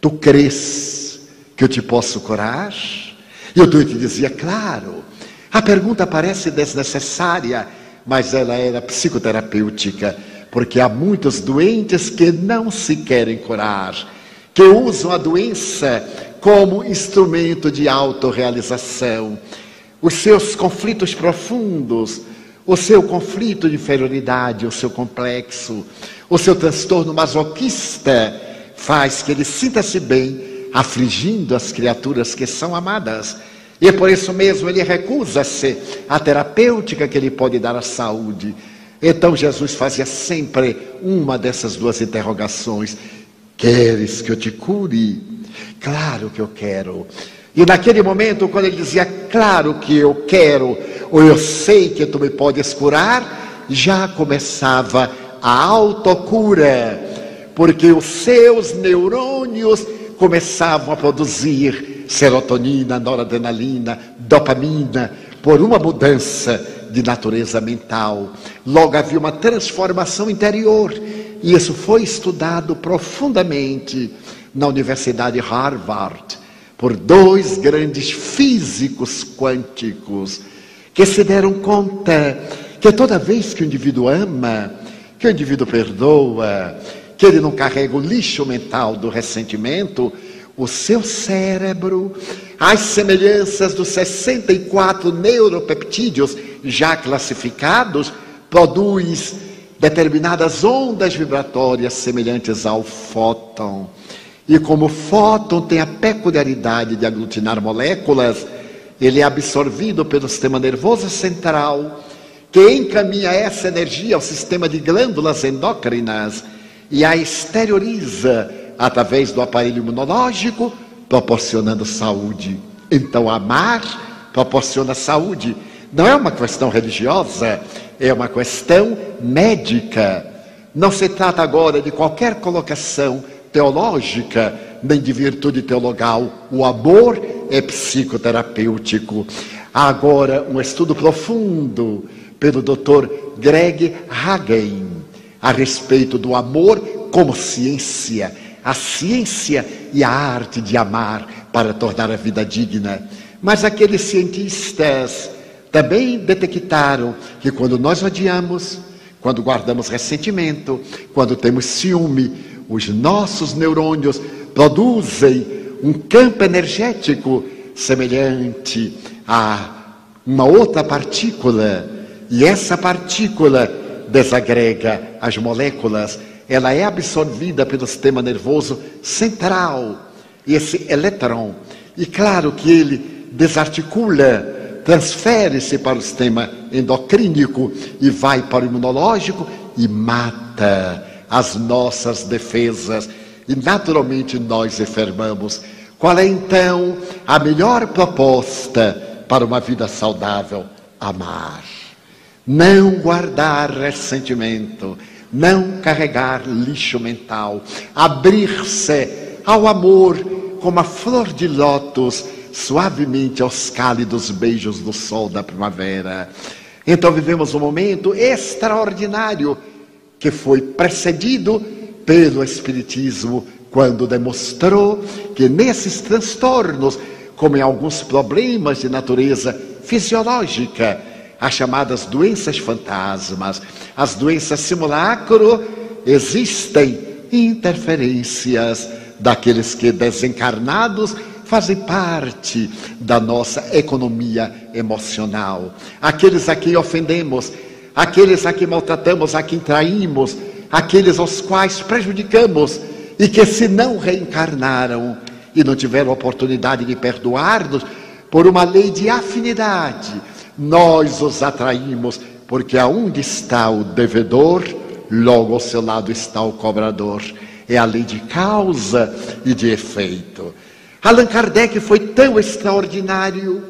Tu crês que eu te posso curar? E o doente dizia: Claro. A pergunta parece desnecessária mas ela era psicoterapêutica, porque há muitos doentes que não se querem curar, que usam a doença como instrumento de autorrealização. os seus conflitos profundos, o seu conflito de inferioridade, o seu complexo, o seu transtorno masoquista, faz que ele sinta-se bem afligindo as criaturas que são amadas. E por isso mesmo ele recusa-se à terapêutica que ele pode dar à saúde. Então Jesus fazia sempre uma dessas duas interrogações: Queres que eu te cure? Claro que eu quero. E naquele momento, quando ele dizia, claro que eu quero, ou eu sei que tu me podes curar, já começava a autocura, porque os seus neurônios começavam a produzir serotonina, noradrenalina, dopamina, por uma mudança de natureza mental. Logo havia uma transformação interior, e isso foi estudado profundamente na Universidade Harvard por dois grandes físicos quânticos que se deram conta que toda vez que o indivíduo ama, que o indivíduo perdoa, que ele não carrega o lixo mental do ressentimento, o seu cérebro, as semelhanças dos 64 neuropeptídeos já classificados, produz determinadas ondas vibratórias semelhantes ao fóton. E como o fóton tem a peculiaridade de aglutinar moléculas, ele é absorvido pelo sistema nervoso central, que encaminha essa energia ao sistema de glândulas endócrinas e a exterioriza através do aparelho imunológico, proporcionando saúde. Então, amar proporciona saúde. Não é uma questão religiosa, é uma questão médica. Não se trata agora de qualquer colocação teológica, nem de virtude teologal. O amor é psicoterapêutico. Há agora um estudo profundo pelo Dr. Greg Hagen a respeito do amor como ciência, a ciência e a arte de amar para tornar a vida digna. Mas aqueles cientistas também detectaram que quando nós odiamos, quando guardamos ressentimento, quando temos ciúme, os nossos neurônios produzem um campo energético semelhante a uma outra partícula, e essa partícula desagrega as moléculas, ela é absorvida pelo sistema nervoso central, esse elétron, e claro que ele desarticula, transfere-se para o sistema endocrínico e vai para o imunológico e mata as nossas defesas e naturalmente nós enfermamos. Qual é então a melhor proposta para uma vida saudável? Amar. Não guardar ressentimento, não carregar lixo mental, abrir-se ao amor como a flor de lótus suavemente aos cálidos beijos do sol da primavera. Então vivemos um momento extraordinário que foi precedido pelo Espiritismo, quando demonstrou que nesses transtornos, como em alguns problemas de natureza fisiológica, as chamadas doenças fantasmas, as doenças simulacro, existem interferências daqueles que desencarnados fazem parte da nossa economia emocional. Aqueles a quem ofendemos, aqueles a quem maltratamos, a quem traímos, aqueles aos quais prejudicamos e que se não reencarnaram e não tiveram oportunidade de perdoar-nos, por uma lei de afinidade, nós os atraímos, porque aonde está o devedor, logo ao seu lado está o cobrador. É a lei de causa e de efeito. Allan Kardec foi tão extraordinário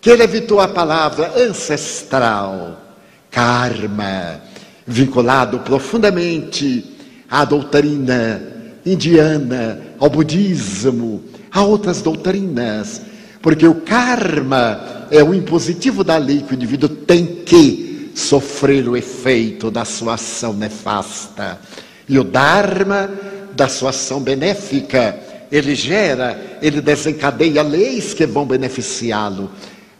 que ele evitou a palavra ancestral karma, vinculado profundamente à doutrina indiana, ao budismo, a outras doutrinas, porque o karma é o impositivo da lei que o indivíduo tem que sofrer o efeito da sua ação nefasta. E o dharma da sua ação benéfica, ele gera, ele desencadeia leis que vão beneficiá-lo.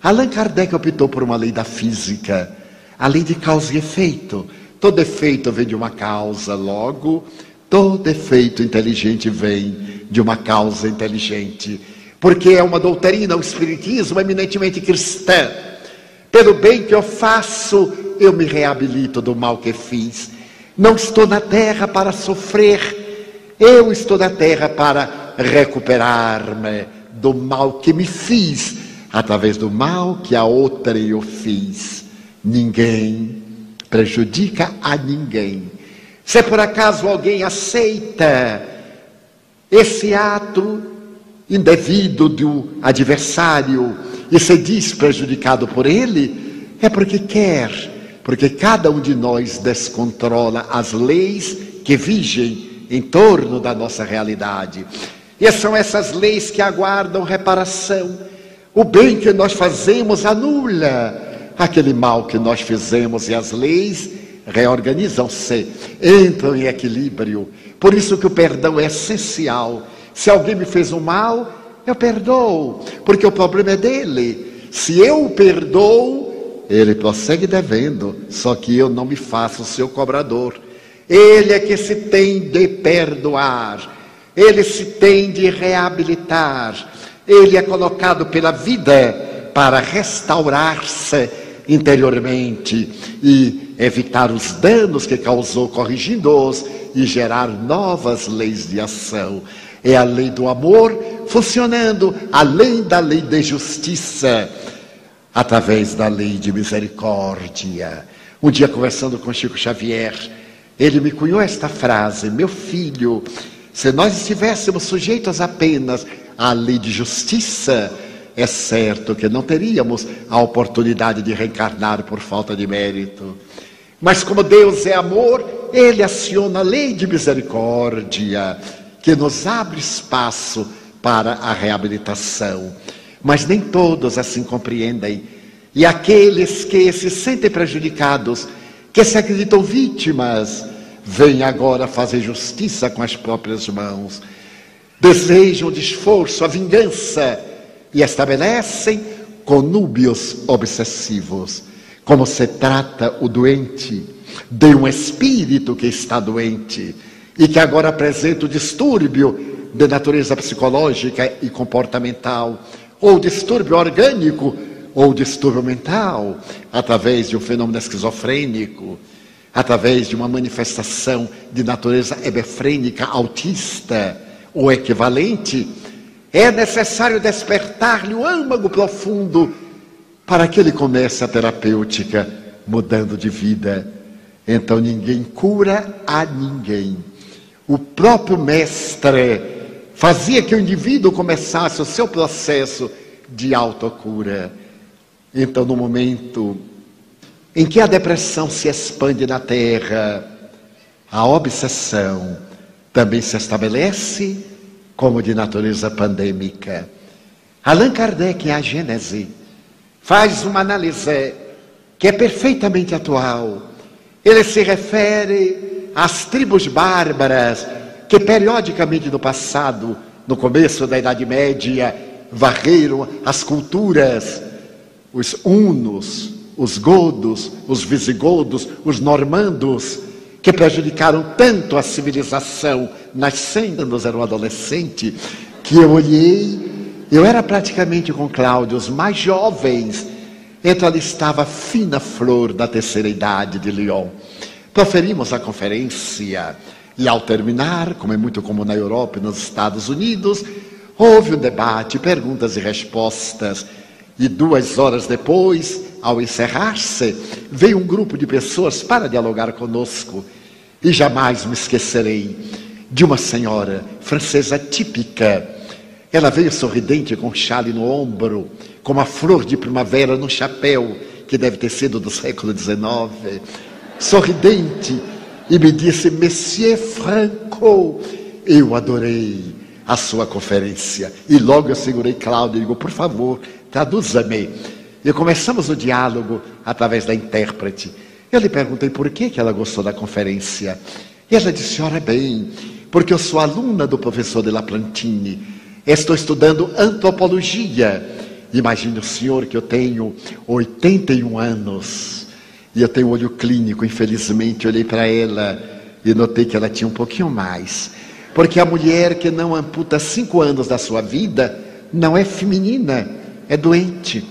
Allan Kardec optou por uma lei da física a lei de causa e efeito. Todo efeito vem de uma causa, logo, todo efeito inteligente vem de uma causa inteligente. Porque é uma doutrina, o Espiritismo, eminentemente cristã. Pelo bem que eu faço, eu me reabilito do mal que fiz. Não estou na terra para sofrer, eu estou na terra para recuperar-me do mal que me fiz, através do mal que a outra eu fiz. Ninguém prejudica a ninguém. Se por acaso alguém aceita esse ato indevido do adversário e se diz prejudicado por ele, é porque quer, porque cada um de nós descontrola as leis que vigem em torno da nossa realidade. E são essas leis que aguardam reparação. O bem que nós fazemos anula aquele mal que nós fizemos e as leis reorganizam-se, entram em equilíbrio. Por isso que o perdão é essencial. Se alguém me fez um mal, eu perdoo, porque o problema é dele. Se eu o perdoo, ele prossegue devendo, só que eu não me faço seu cobrador. Ele é que se tem de perdoar ele se tem de reabilitar, ele é colocado pela vida para restaurar-se interiormente e evitar os danos que causou, corrigindo-os e gerar novas leis de ação. É a lei do amor funcionando além da lei de justiça, através da lei de misericórdia. Um dia, conversando com Chico Xavier, ele me cunhou esta frase: Meu filho, se nós estivéssemos sujeitos apenas à lei de justiça, é certo que não teríamos a oportunidade de reencarnar por falta de mérito. Mas como Deus é amor, Ele aciona a lei de misericórdia, que nos abre espaço para a reabilitação. Mas nem todos assim compreendem. E aqueles que se sentem prejudicados, que se acreditam vítimas, vem agora fazer justiça com as próprias mãos, desejam de esforço a vingança e estabelecem conúbios obsessivos. Como se trata o doente de um espírito que está doente e que agora apresenta o distúrbio de natureza psicológica e comportamental, ou distúrbio orgânico, ou distúrbio mental, através de um fenômeno esquizofrênico através de uma manifestação de natureza hebefrênica, autista ou equivalente, é necessário despertar-lhe o âmago profundo para que ele comece a terapêutica mudando de vida. Então ninguém cura a ninguém. O próprio mestre fazia que o indivíduo começasse o seu processo de autocura. Então, no momento em que a depressão se expande na terra, a obsessão também se estabelece como de natureza pandêmica. Allan Kardec, em A Gênese, faz uma análise que é perfeitamente atual. Ele se refere às tribos bárbaras que periodicamente no passado, no começo da Idade Média, varreram as culturas, os hunos, os godos, os visigodos, os normandos, que prejudicaram tanto a civilização, nascendo, nos era um adolescente, que eu olhei, eu era praticamente com Cláudio, os mais jovens, então ali estava a fina flor da terceira idade de Lyon. Proferimos a conferência e ao terminar, como é muito comum na Europa e nos Estados Unidos, houve um debate, perguntas e respostas, e duas horas depois, ao encerrar-se, veio um grupo de pessoas para dialogar conosco. E jamais me esquecerei de uma senhora francesa típica. Ela veio sorridente com um chale no ombro, com uma flor de primavera no chapéu, que deve ter sido do século XIX. Sorridente, e me disse: Monsieur Franco, eu adorei a sua conferência. E logo eu segurei Cláudio e digo: Por favor, traduza-me. E começamos o diálogo através da intérprete. Eu lhe perguntei por que, que ela gostou da conferência. E ela disse: Ora bem, porque eu sou aluna do professor de Laplantine. Estou estudando antropologia. Imagine o senhor que eu tenho 81 anos. E eu tenho olho clínico, infelizmente. Olhei para ela e notei que ela tinha um pouquinho mais. Porque a mulher que não amputa cinco anos da sua vida não é feminina, é doente.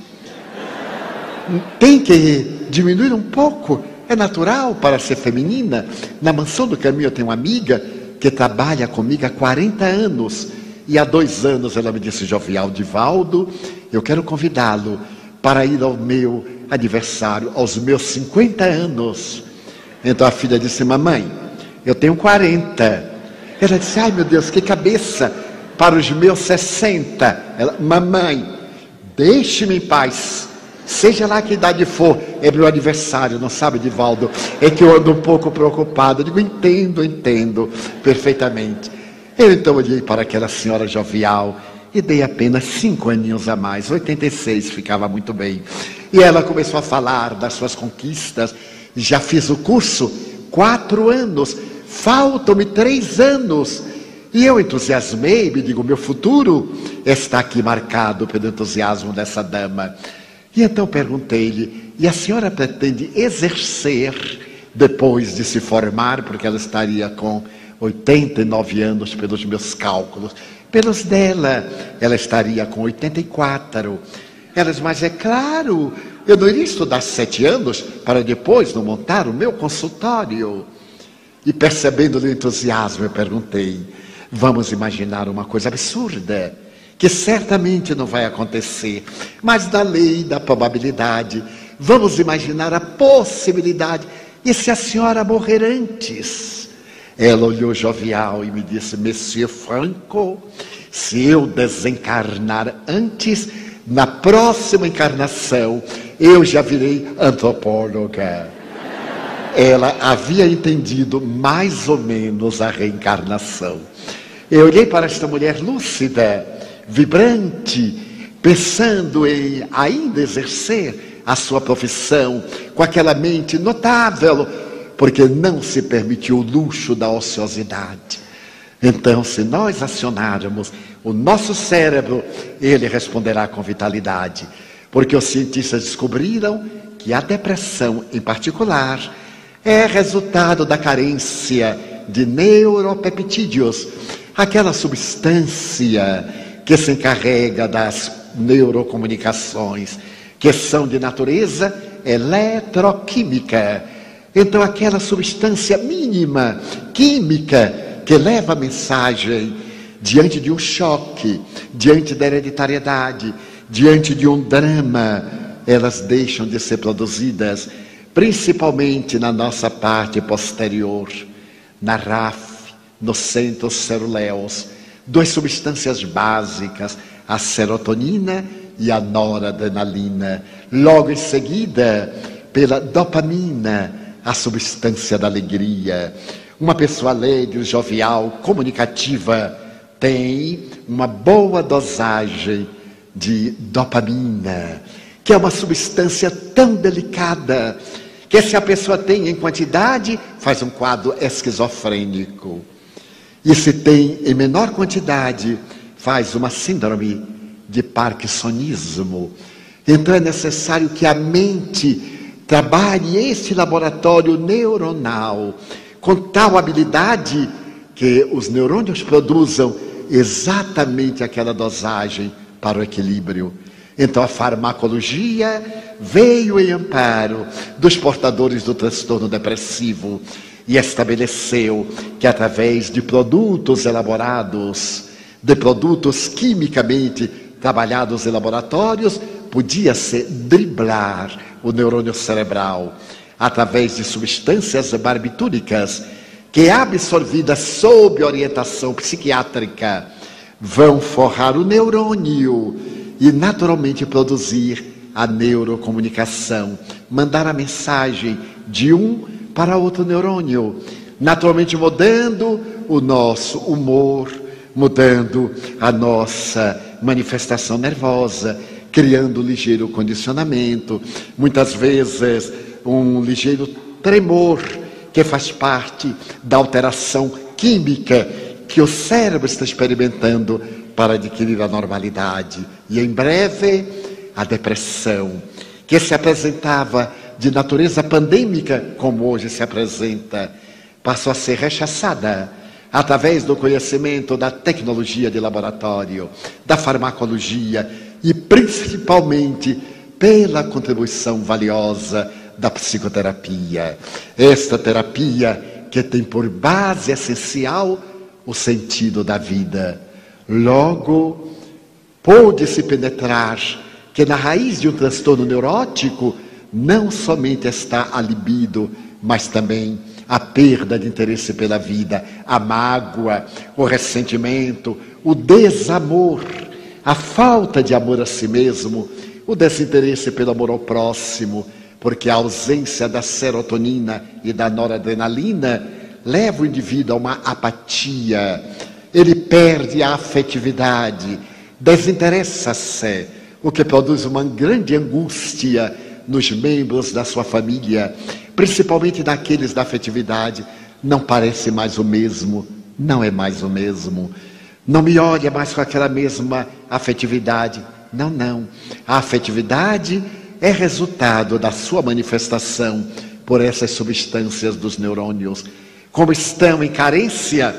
tem que diminuir um pouco. É natural para ser feminina. Na mansão do caminho eu tenho uma amiga que trabalha comigo há 40 anos. E há dois anos ela me disse, Jovial Divaldo, eu quero convidá-lo para ir ao meu aniversário, aos meus 50 anos. Então a filha disse, mamãe, eu tenho 40. Ela disse, ai meu Deus, que cabeça para os meus 60. Ela, mamãe, deixe-me em paz. Seja lá que idade for, é meu aniversário, não sabe, Divaldo? É que eu ando um pouco preocupado. Eu digo, entendo, entendo perfeitamente. Eu então olhei para aquela senhora jovial e dei apenas cinco aninhos a mais, 86 ficava muito bem. E ela começou a falar das suas conquistas. Já fiz o curso quatro anos, faltam-me três anos. E eu entusiasmei, me digo, meu futuro está aqui marcado pelo entusiasmo dessa dama. E então perguntei-lhe: e a senhora pretende exercer depois de se formar, porque ela estaria com 89 anos pelos meus cálculos, pelos dela, ela estaria com 84. Elas, mas é claro, eu não iria estudar sete anos para depois não montar o meu consultório. E percebendo o entusiasmo, eu perguntei: vamos imaginar uma coisa absurda que certamente não vai acontecer, mas da lei da probabilidade, vamos imaginar a possibilidade. E se a senhora morrer antes? Ela olhou jovial e me disse: Monsieur Franco, se eu desencarnar antes, na próxima encarnação, eu já virei antropóloga. Ela havia entendido mais ou menos a reencarnação. Eu olhei para esta mulher lúcida vibrante, pensando em ainda exercer a sua profissão com aquela mente notável, porque não se permitiu o luxo da ociosidade. Então, se nós acionarmos o nosso cérebro, ele responderá com vitalidade, porque os cientistas descobriram que a depressão, em particular, é resultado da carência de neuropeptídeos, aquela substância que se encarrega das neurocomunicações, que são de natureza eletroquímica. Então, aquela substância mínima química que leva a mensagem diante de um choque, diante da hereditariedade, diante de um drama, elas deixam de ser produzidas, principalmente na nossa parte posterior, na RAF, nos centros ceruleus duas substâncias básicas, a serotonina e a noradrenalina. Logo em seguida, pela dopamina, a substância da alegria. Uma pessoa alegre, jovial, comunicativa, tem uma boa dosagem de dopamina, que é uma substância tão delicada que se a pessoa tem em quantidade, faz um quadro esquizofrênico. E se tem em menor quantidade, faz uma síndrome de parkinsonismo. Então é necessário que a mente trabalhe esse laboratório neuronal com tal habilidade que os neurônios produzam exatamente aquela dosagem para o equilíbrio. Então a farmacologia veio em amparo dos portadores do transtorno depressivo e estabeleceu que através de produtos elaborados, de produtos quimicamente trabalhados em laboratórios, podia-se driblar o neurônio cerebral através de substâncias barbitúricas que, absorvidas sob orientação psiquiátrica, vão forrar o neurônio e naturalmente produzir a neurocomunicação, mandar a mensagem de um para outro neurônio, naturalmente mudando o nosso humor, mudando a nossa manifestação nervosa, criando um ligeiro condicionamento, muitas vezes um ligeiro tremor que faz parte da alteração química que o cérebro está experimentando para adquirir a normalidade. E em breve, a depressão, que se apresentava de natureza pandêmica, como hoje se apresenta, passou a ser rechaçada através do conhecimento da tecnologia de laboratório, da farmacologia e principalmente pela contribuição valiosa da psicoterapia. Esta terapia que tem por base essencial o sentido da vida. Logo, pôde-se penetrar que na raiz de um transtorno neurótico não somente está a libido, mas também a perda de interesse pela vida, a mágoa, o ressentimento, o desamor, a falta de amor a si mesmo, o desinteresse pelo amor ao próximo, porque a ausência da serotonina e da noradrenalina leva o indivíduo a uma apatia, ele perde a afetividade, desinteressa-se, o que produz uma grande angústia nos membros da sua família, principalmente daqueles da afetividade. Não parece mais o mesmo, não é mais o mesmo. Não me olha mais com aquela mesma afetividade. Não, não. A afetividade é resultado da sua manifestação por essas substâncias dos neurônios. Como estão em carência,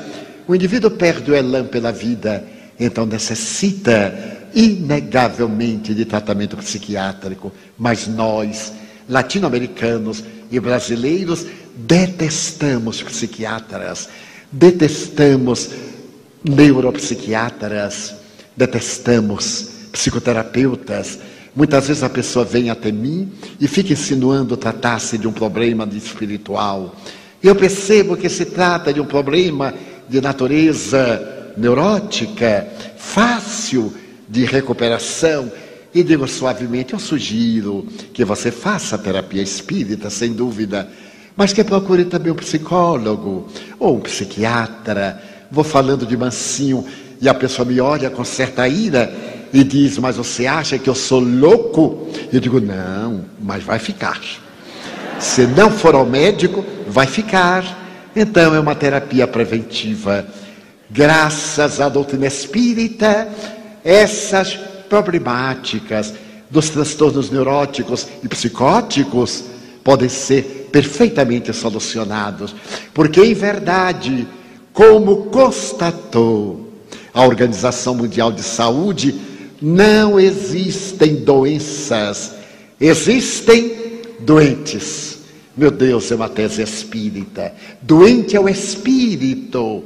o indivíduo perde o elan pela vida, então necessita inegavelmente de tratamento psiquiátrico. Mas nós, latino-americanos e brasileiros, detestamos psiquiatras, detestamos neuropsiquiatras, detestamos psicoterapeutas. Muitas vezes a pessoa vem até mim e fica insinuando tratar-se de um problema espiritual. Eu percebo que se trata de um problema de natureza neurótica, fácil de recuperação. E digo suavemente: eu sugiro que você faça terapia espírita, sem dúvida, mas que procure também um psicólogo ou um psiquiatra. Vou falando de mansinho e a pessoa me olha com certa ira e diz: Mas você acha que eu sou louco? Eu digo: Não, mas vai ficar. Se não for ao médico, vai ficar. Então é uma terapia preventiva. Graças à doutrina espírita, essas problemáticas dos transtornos neuróticos e psicóticos podem ser perfeitamente solucionados, porque em verdade, como constatou a Organização Mundial de Saúde, não existem doenças, existem doentes. Meu Deus, é uma tese espírita. Doente é o espírito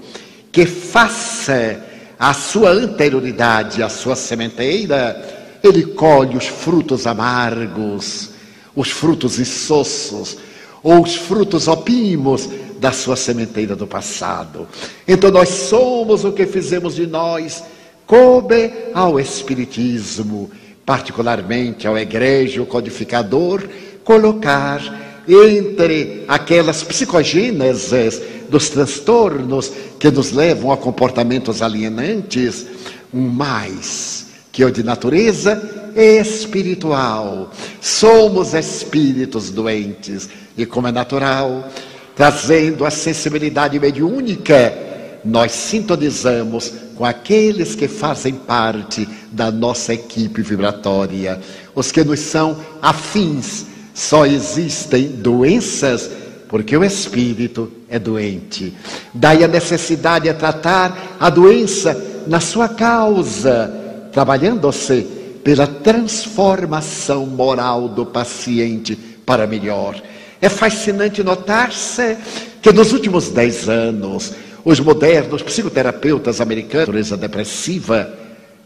que faça a sua anterioridade à sua sementeira, ele colhe os frutos amargos, os frutos insossos, ou os frutos opimos da sua sementeira do passado. Então nós somos o que fizemos de nós coube ao Espiritismo, particularmente ao egrégio codificador, colocar entre aquelas psicogêneses dos transtornos que nos levam a comportamentos alienantes, um mais que é o de natureza espiritual. Somos espíritos doentes e, como é natural, trazendo a sensibilidade mediúnica nós sintonizamos com aqueles que fazem parte da nossa equipe vibratória, os que nos são afins. Só existem doenças porque o espírito é doente. Daí a necessidade de tratar a doença na sua causa, trabalhando-se pela transformação moral do paciente para melhor. É fascinante notar-se que nos últimos dez anos, os modernos psicoterapeutas americanos, a depressiva,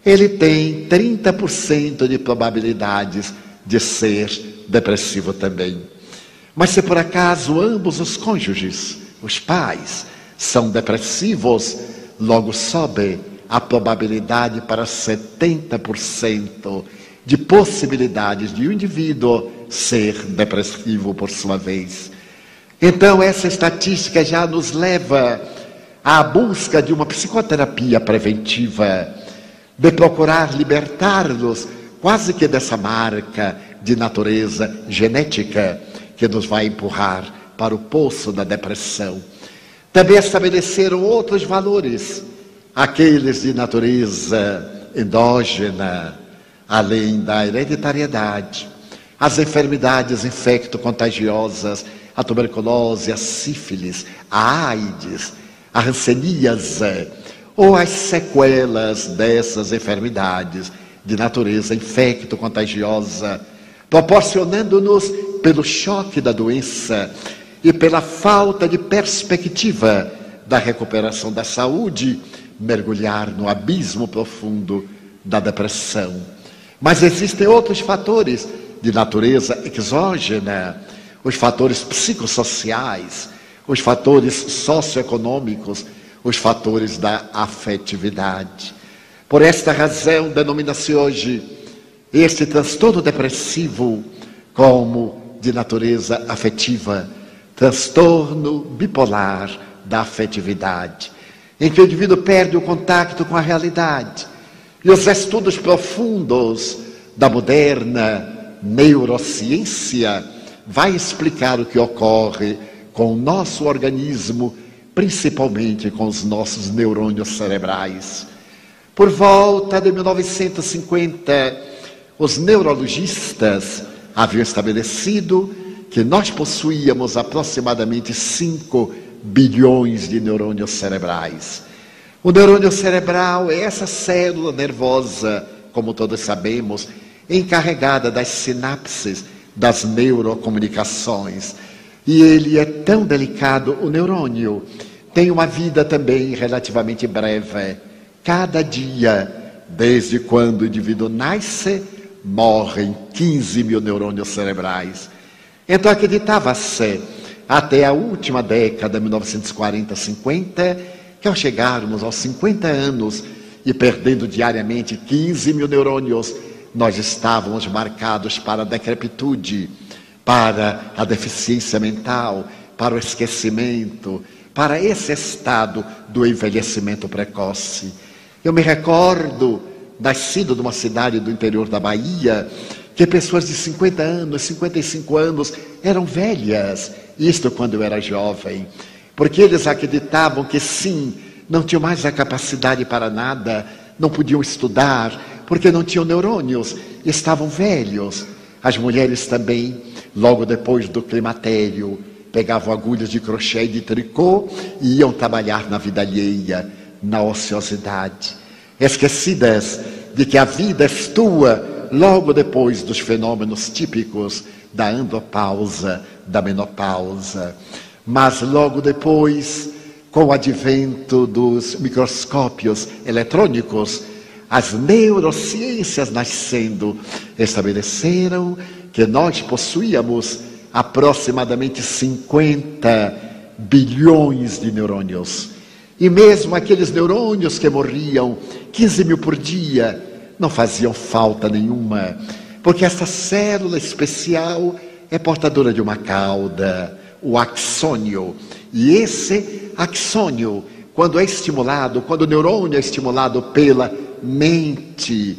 ele tem 30% de probabilidades de ser depressivo também. Mas se por acaso ambos os cônjuges, os pais, são depressivos, logo sobe a probabilidade para 70% de possibilidades de um indivíduo ser depressivo por sua vez. Então, essa estatística já nos leva à busca de uma psicoterapia preventiva, de procurar libertar-nos quase que dessa marca de natureza genética que nos vai empurrar para o poço da depressão. Também estabeleceram outros valores, aqueles de natureza endógena, além da hereditariedade, as enfermidades infecto-contagiosas, a tuberculose, a sífilis, a AIDS, a ranceníase ou as sequelas dessas enfermidades de natureza infecto-contagiosa, proporcionando-nos, pelo choque da doença e pela falta de perspectiva da recuperação da saúde, mergulhar no abismo profundo da depressão. Mas existem outros fatores de natureza exógena, os fatores psicossociais, os fatores socioeconômicos, os fatores da afetividade. Por esta razão, denomina-se hoje este transtorno depressivo como de natureza afetiva, transtorno bipolar da afetividade, em que o indivíduo perde o contato com a realidade. E os estudos profundos da moderna neurociência vai explicar o que ocorre com o nosso organismo, principalmente com os nossos neurônios cerebrais. Por volta de 1950, os neurologistas haviam estabelecido que nós possuíamos aproximadamente 5 bilhões de neurônios cerebrais. O neurônio cerebral é essa célula nervosa, como todos sabemos, encarregada das sinapses, das neurocomunicações. E ele é tão delicado, o neurônio tem uma vida também relativamente breve. Cada dia, desde quando o indivíduo nasce, morrem 15 mil neurônios cerebrais. Então acreditava-se, até a última década, 1940-50, que ao chegarmos aos 50 anos e perdendo diariamente 15 mil neurônios, nós estávamos marcados para a decrepitude, para a deficiência mental, para o esquecimento, para esse estado do envelhecimento precoce. Eu me recordo, nascido numa cidade do interior da Bahia, que pessoas de 50 anos, 55 anos eram velhas, isto quando eu era jovem, porque eles acreditavam que sim, não tinham mais a capacidade para nada, não podiam estudar, porque não tinham neurônios, estavam velhos. As mulheres também, logo depois do climatério, pegavam agulhas de crochê e de tricô e iam trabalhar na vida alheia na ociosidade, esquecidas de que a vida é tua logo depois dos fenômenos típicos da andropausa, da menopausa. Mas logo depois, com o advento dos microscópios eletrônicos, as neurociências nascendo estabeleceram que nós possuíamos aproximadamente 50 bilhões de neurônios. E mesmo aqueles neurônios que morriam 15 mil por dia não faziam falta nenhuma, porque essa célula especial é portadora de uma cauda, o axônio. E esse axônio, quando é estimulado, quando o neurônio é estimulado pela mente,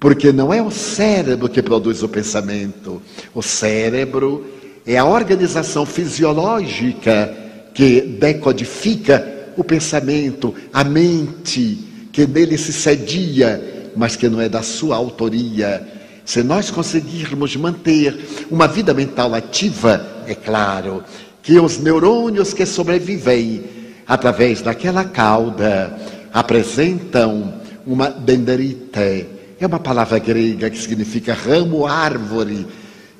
porque não é o cérebro que produz o pensamento, o cérebro é a organização fisiológica que decodifica o pensamento, a mente, que nele se cedia, mas que não é da sua autoria. Se nós conseguirmos manter uma vida mental ativa, é claro que os neurônios que sobrevivem através daquela cauda apresentam uma dendrite. É uma palavra grega que significa ramo, árvore.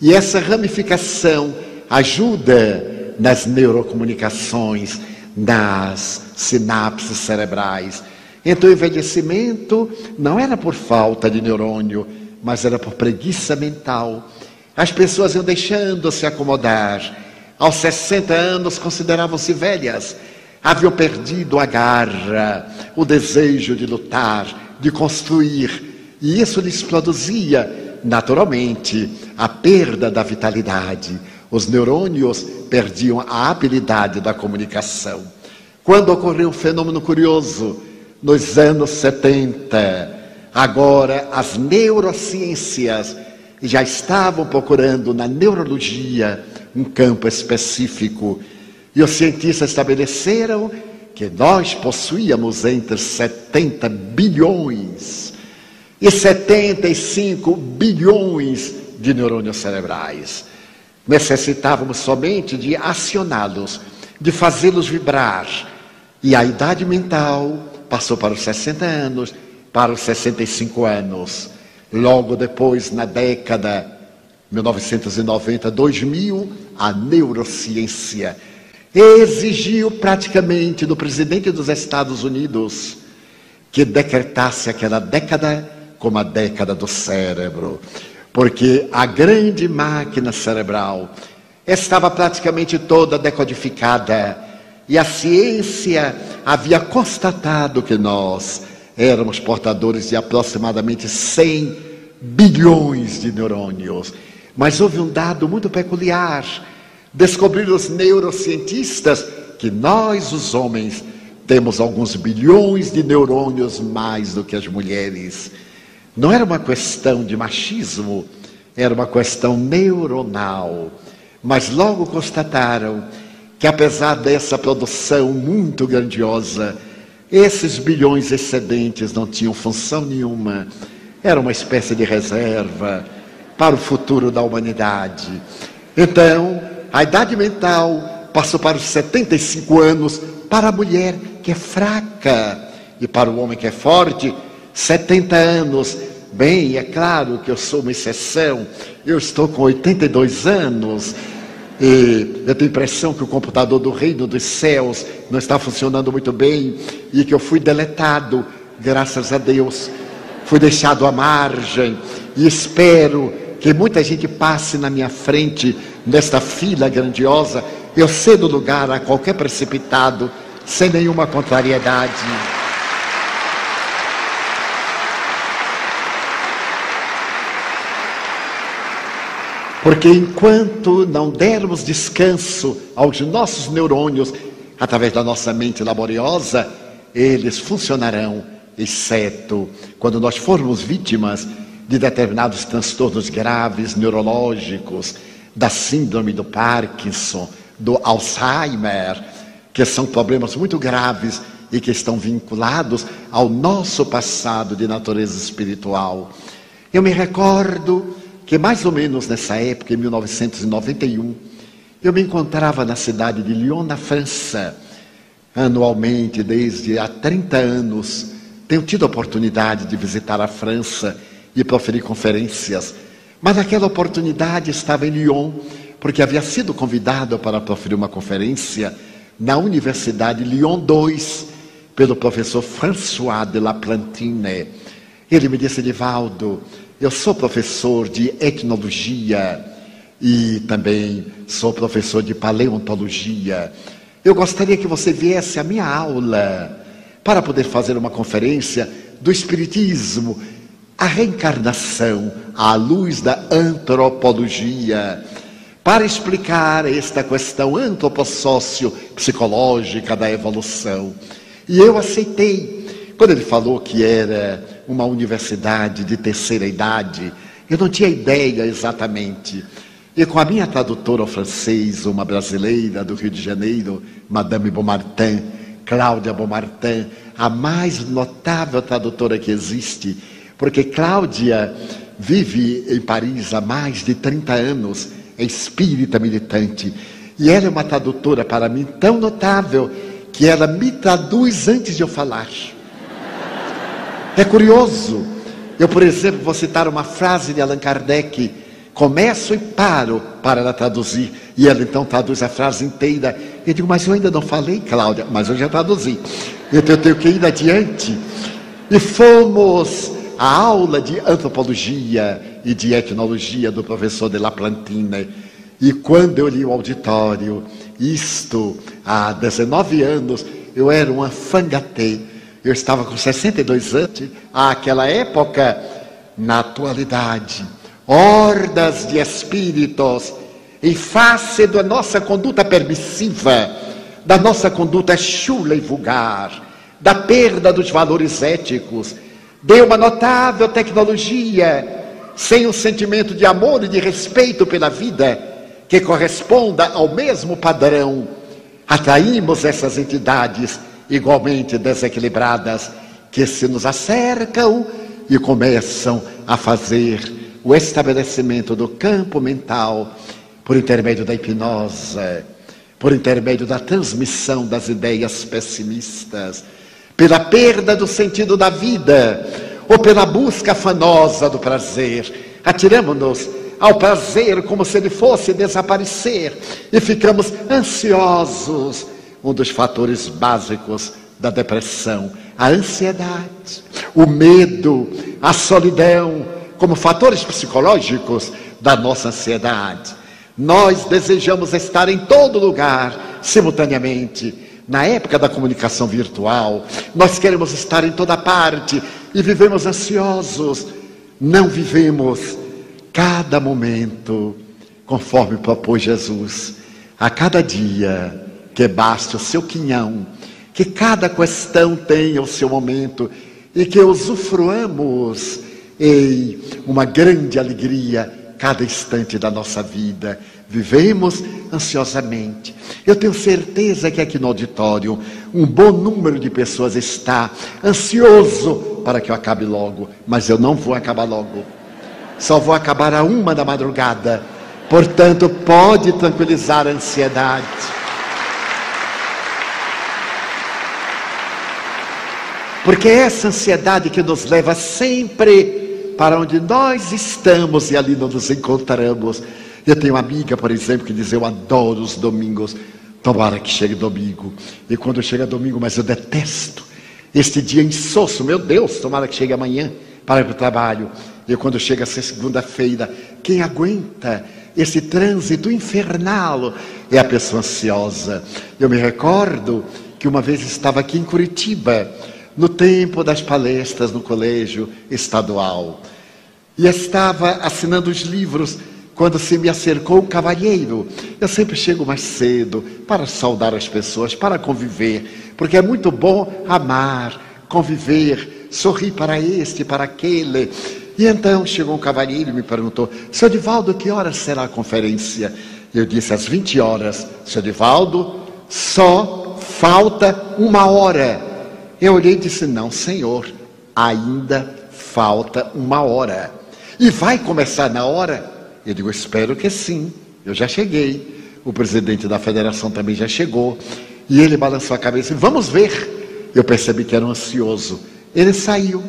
E essa ramificação ajuda nas neurocomunicações, nas sinapses cerebrais. Então, o envelhecimento não era por falta de neurônio, mas era por preguiça mental. As pessoas iam deixando se acomodar. Aos 60 anos consideravam-se velhas, haviam perdido a garra, o desejo de lutar, de construir, e isso lhes produzia, naturalmente, a perda da vitalidade. Os neurônios perdiam a habilidade da comunicação. Quando ocorreu um fenômeno curioso, nos anos 70, agora as neurociências já estavam procurando na neurologia um campo específico e os cientistas estabeleceram que nós possuíamos entre 70 bilhões e 75 bilhões de neurônios cerebrais. Necessitávamos somente de acioná-los, de fazê-los vibrar. E a idade mental passou para os 60 anos, para os 65 anos. Logo depois, na década 1990, 2000, a neurociência exigiu praticamente do presidente dos Estados Unidos que decretasse aquela década como a década do cérebro, porque a grande máquina cerebral estava praticamente toda decodificada e a ciência havia constatado que nós éramos portadores de aproximadamente 100 bilhões de neurônios. Mas houve um dado muito peculiar. Descobriram os neurocientistas que nós, os homens, temos alguns bilhões de neurônios mais do que as mulheres. Não era uma questão de machismo, era uma questão neuronal. Mas logo constataram que, apesar dessa produção muito grandiosa, esses bilhões excedentes não tinham função nenhuma, era uma espécie de reserva para o futuro da humanidade. Então, a idade mental passou para os 75 anos para a mulher que é fraca e para o homem que é forte, 70 anos. Bem, é claro que eu sou uma exceção, eu estou com 82 anos. E eu tenho a impressão que o computador do reino dos céus não está funcionando muito bem e que eu fui deletado, graças a Deus. Fui deixado à margem e espero que muita gente passe na minha frente nesta fila grandiosa. Eu cedo lugar a qualquer precipitado, sem nenhuma contrariedade. Porque enquanto não dermos descanso aos nossos neurônios, através da nossa mente laboriosa, eles funcionarão, exceto quando nós formos vítimas de determinados transtornos graves neurológicos, da síndrome do Parkinson, do Alzheimer, que são problemas muito graves e que estão vinculados ao nosso passado de natureza espiritual. Eu me recordo que mais ou menos nessa época, em 1991, eu me encontrava na cidade de Lyon, na França. Anualmente, desde há 30 anos, tenho tido a oportunidade de visitar a França e proferir conferências. Mas naquela oportunidade estava em Lyon, porque havia sido convidado para proferir uma conferência na Universidade Lyon 2, pelo professor François de la Plantine. Ele me disse, Divaldo, eu sou professor de etnologia e também sou professor de paleontologia. Eu gostaria que você viesse à minha aula para poder fazer uma conferência do Espiritismo, a reencarnação à luz da antropologia, para explicar esta questão antropossócio-psicológica da evolução. E eu aceitei. Quando ele falou que era uma universidade de terceira idade, eu não tinha ideia exatamente. E com a minha tradutora ao francês, uma brasileira do Rio de Janeiro, Madame Beaumartin, Cláudia Beaumartin, a mais notável tradutora que existe, porque Cláudia vive em Paris há mais de 30 anos, é espírita militante, e ela é uma tradutora para mim tão notável que ela me traduz antes de eu falar. É curioso. Eu, por exemplo, vou citar uma frase de Allan Kardec. Começo e paro para ela traduzir. E ela então traduz a frase inteira. Eu digo, mas eu ainda não falei, Cláudia, mas eu já traduzi. Então eu tenho que ir adiante. E fomos à aula de antropologia e de etnologia do professor de La Plantine. E quando eu li o auditório, isto há 19 anos, eu era um afangatê eu estava com 62 anos, àquela época, na atualidade, hordas de espíritos, em face da nossa conduta permissiva, da nossa conduta chula e vulgar, da perda dos valores éticos, de uma notável tecnologia, sem um sentimento de amor e de respeito pela vida, que corresponda ao mesmo padrão, atraímos essas entidades igualmente desequilibradas que se nos acercam e começam a fazer o estabelecimento do campo mental por intermédio da hipnose, por intermédio da transmissão das ideias pessimistas, pela perda do sentido da vida ou pela busca afanosa do prazer. Atiramos-nos ao prazer como se ele fosse desaparecer e ficamos ansiosos. Um dos fatores básicos da depressão, a ansiedade, o medo, a solidão, como fatores psicológicos da nossa ansiedade. Nós desejamos estar em todo lugar simultaneamente. Na época da comunicação virtual, nós queremos estar em toda parte e vivemos ansiosos. Não vivemos cada momento conforme propôs Jesus. A cada dia que baste o seu quinhão, que cada questão tenha o seu momento e que usufruamos em uma grande alegria cada instante da nossa vida. Vivemos ansiosamente. Eu tenho certeza que aqui no auditório um bom número de pessoas está ansioso para que eu acabe logo, mas eu não vou acabar logo. Só vou acabar a uma da madrugada. Portanto, pode tranquilizar a ansiedade. Porque é essa ansiedade que nos leva sempre para onde nós estamos e ali nos encontramos. Eu tenho uma amiga, por exemplo, que diz: Eu adoro os domingos. Tomara que chegue domingo. E quando chega domingo, mas eu detesto este dia insosso. Meu Deus, tomara que chegue amanhã para ir para o trabalho. E quando chega segunda-feira, quem aguenta esse trânsito infernal é a pessoa ansiosa. Eu me recordo que uma vez estava aqui em Curitiba no tempo das palestras no colégio estadual. E estava assinando os livros quando se me acercou um cavalheiro. Eu sempre chego mais cedo para saudar as pessoas, para conviver, porque é muito bom amar, conviver, sorrir para este, para aquele. E então chegou um cavalheiro e me perguntou: Seu Divaldo, que horas será a conferência? Eu disse: Às 20 horas. Seu Divaldo, só falta uma hora. Eu olhei e disse: Não, Senhor, ainda falta uma hora. E vai começar na hora? Eu digo: Espero que sim. Eu já cheguei. O presidente da federação também já chegou. E ele balançou a cabeça vamos ver. Eu percebi que era um ansioso. Ele saiu.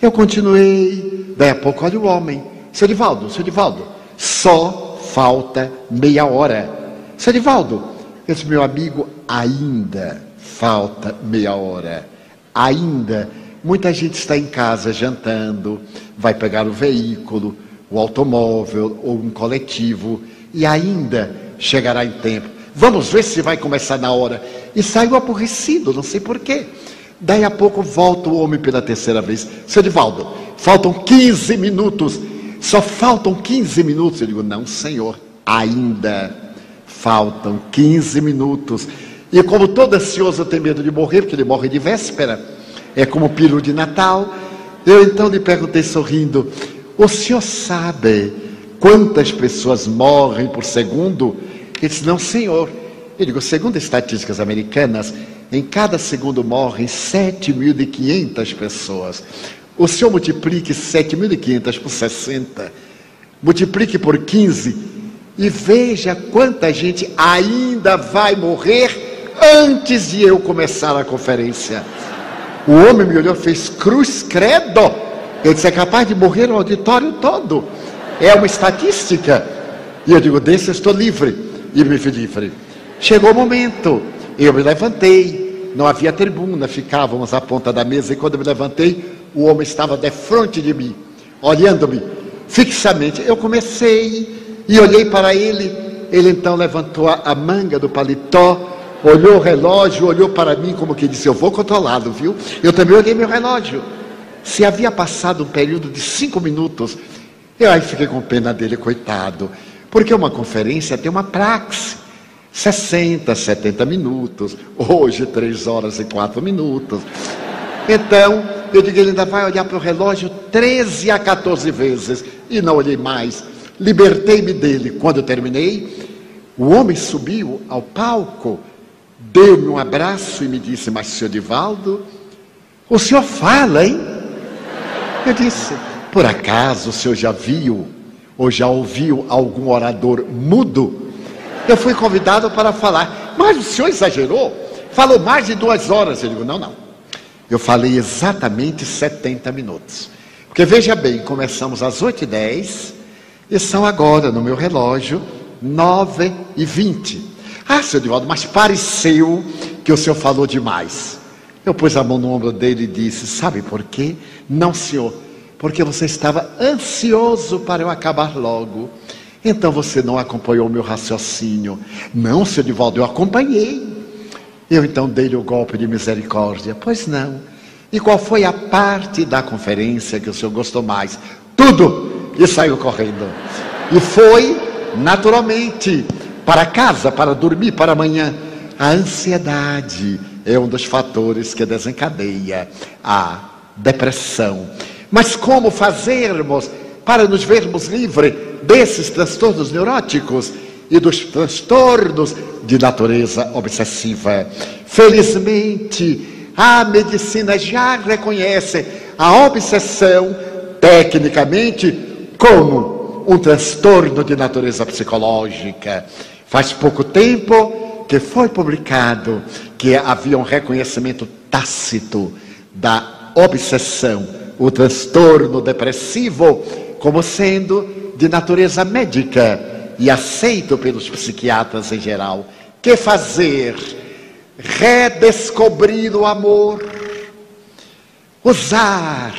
Eu continuei. Daí a pouco, olha o homem. Seu Divaldo, seu Divaldo, só falta meia hora. Seu Divaldo, eu disse, meu amigo, ainda falta meia hora ainda. Muita gente está em casa jantando, vai pegar o veículo, o automóvel ou um coletivo e ainda chegará em tempo. Vamos ver se vai começar na hora. E saiu aborrecido, não sei porquê. Daí a pouco volta o homem pela terceira vez. Seu Divaldo, faltam 15 minutos. Só faltam 15 minutos. Eu digo, não, senhor, ainda faltam 15 minutos. E como todo ansioso tem medo de morrer, porque ele morre de véspera, é como o peru de Natal, eu então lhe perguntei sorrindo: O senhor sabe quantas pessoas morrem por segundo? Ele disse: Não, senhor. Eu digo: Segundo estatísticas americanas, em cada segundo morrem 7.500 pessoas. O senhor multiplique 7.500 por 60, multiplique por 15 e veja quanta gente ainda vai morrer antes de eu começar a conferência. O homem me olhou e fez cruz credo. Eu disse, é capaz de morrer o auditório todo. É uma estatística. E eu digo, desse eu estou livre. E me vi livre. Chegou o momento. Eu me levantei. Não havia tribuna, ficávamos à ponta da mesa. E quando eu me levantei, o homem estava de frente de mim, olhando-me fixamente. Eu comecei e olhei para ele. Ele então levantou a manga do paletó olhou o relógio, olhou para mim como que disse: Eu vou controlá-lo, viu? Eu também olhei meu relógio. Se havia passado um período de cinco minutos, eu aí fiquei com pena dele, coitado. Porque uma conferência tem uma praxe. 60, 70 minutos, hoje 3 horas e 4 minutos. Então, eu digo, ele ainda vai olhar para o relógio 13 a 14 vezes. E não olhei mais. Libertei-me dele. Quando eu terminei, o homem subiu ao palco deu-me um abraço e me disse: Mas, senhor Divaldo, o senhor fala, hein? Eu disse: Por acaso o senhor já viu ou já ouviu algum orador mudo? Eu fui convidado para falar, mas o senhor exagerou, falou mais de duas horas. Eu digo: Não, não. Eu falei exatamente 70 minutos. Porque veja bem, começamos às 8h10 E são agora, no meu relógio, nove e vinte. Ah, seu Divaldo, mas pareceu que o senhor falou demais. Eu pus a mão no ombro dele e disse: Sabe por quê? Não, senhor, porque você estava ansioso para eu acabar logo. Então você não acompanhou o meu raciocínio. Não, senhor Divaldo, eu acompanhei. Eu então dei-lhe o golpe de misericórdia. Pois não. E qual foi a parte da conferência que o senhor gostou mais? Tudo! E saiu correndo. E foi, naturalmente, para casa, para dormir, para amanhã. A ansiedade é um dos fatores que desencadeia a depressão. Mas como fazermos para nos vermos livres desses transtornos neuróticos e dos transtornos de natureza obsessiva? Felizmente, a medicina já reconhece a obsessão, tecnicamente, como um transtorno de natureza psicológica. Faz pouco tempo que foi publicado que havia um reconhecimento tácito da obsessão o transtorno depressivo como sendo de natureza médica e aceito pelos psiquiatras em geral. Que fazer? Redescobrir o amor, usar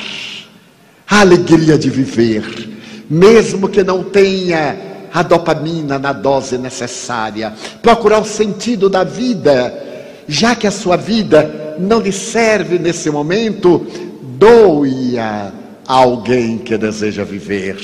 a alegria de viver, mesmo que não tenha a dopamina na dose necessária, procurar o sentido da vida, já que a sua vida não lhe serve nesse momento, doe-a a alguém que deseja viver.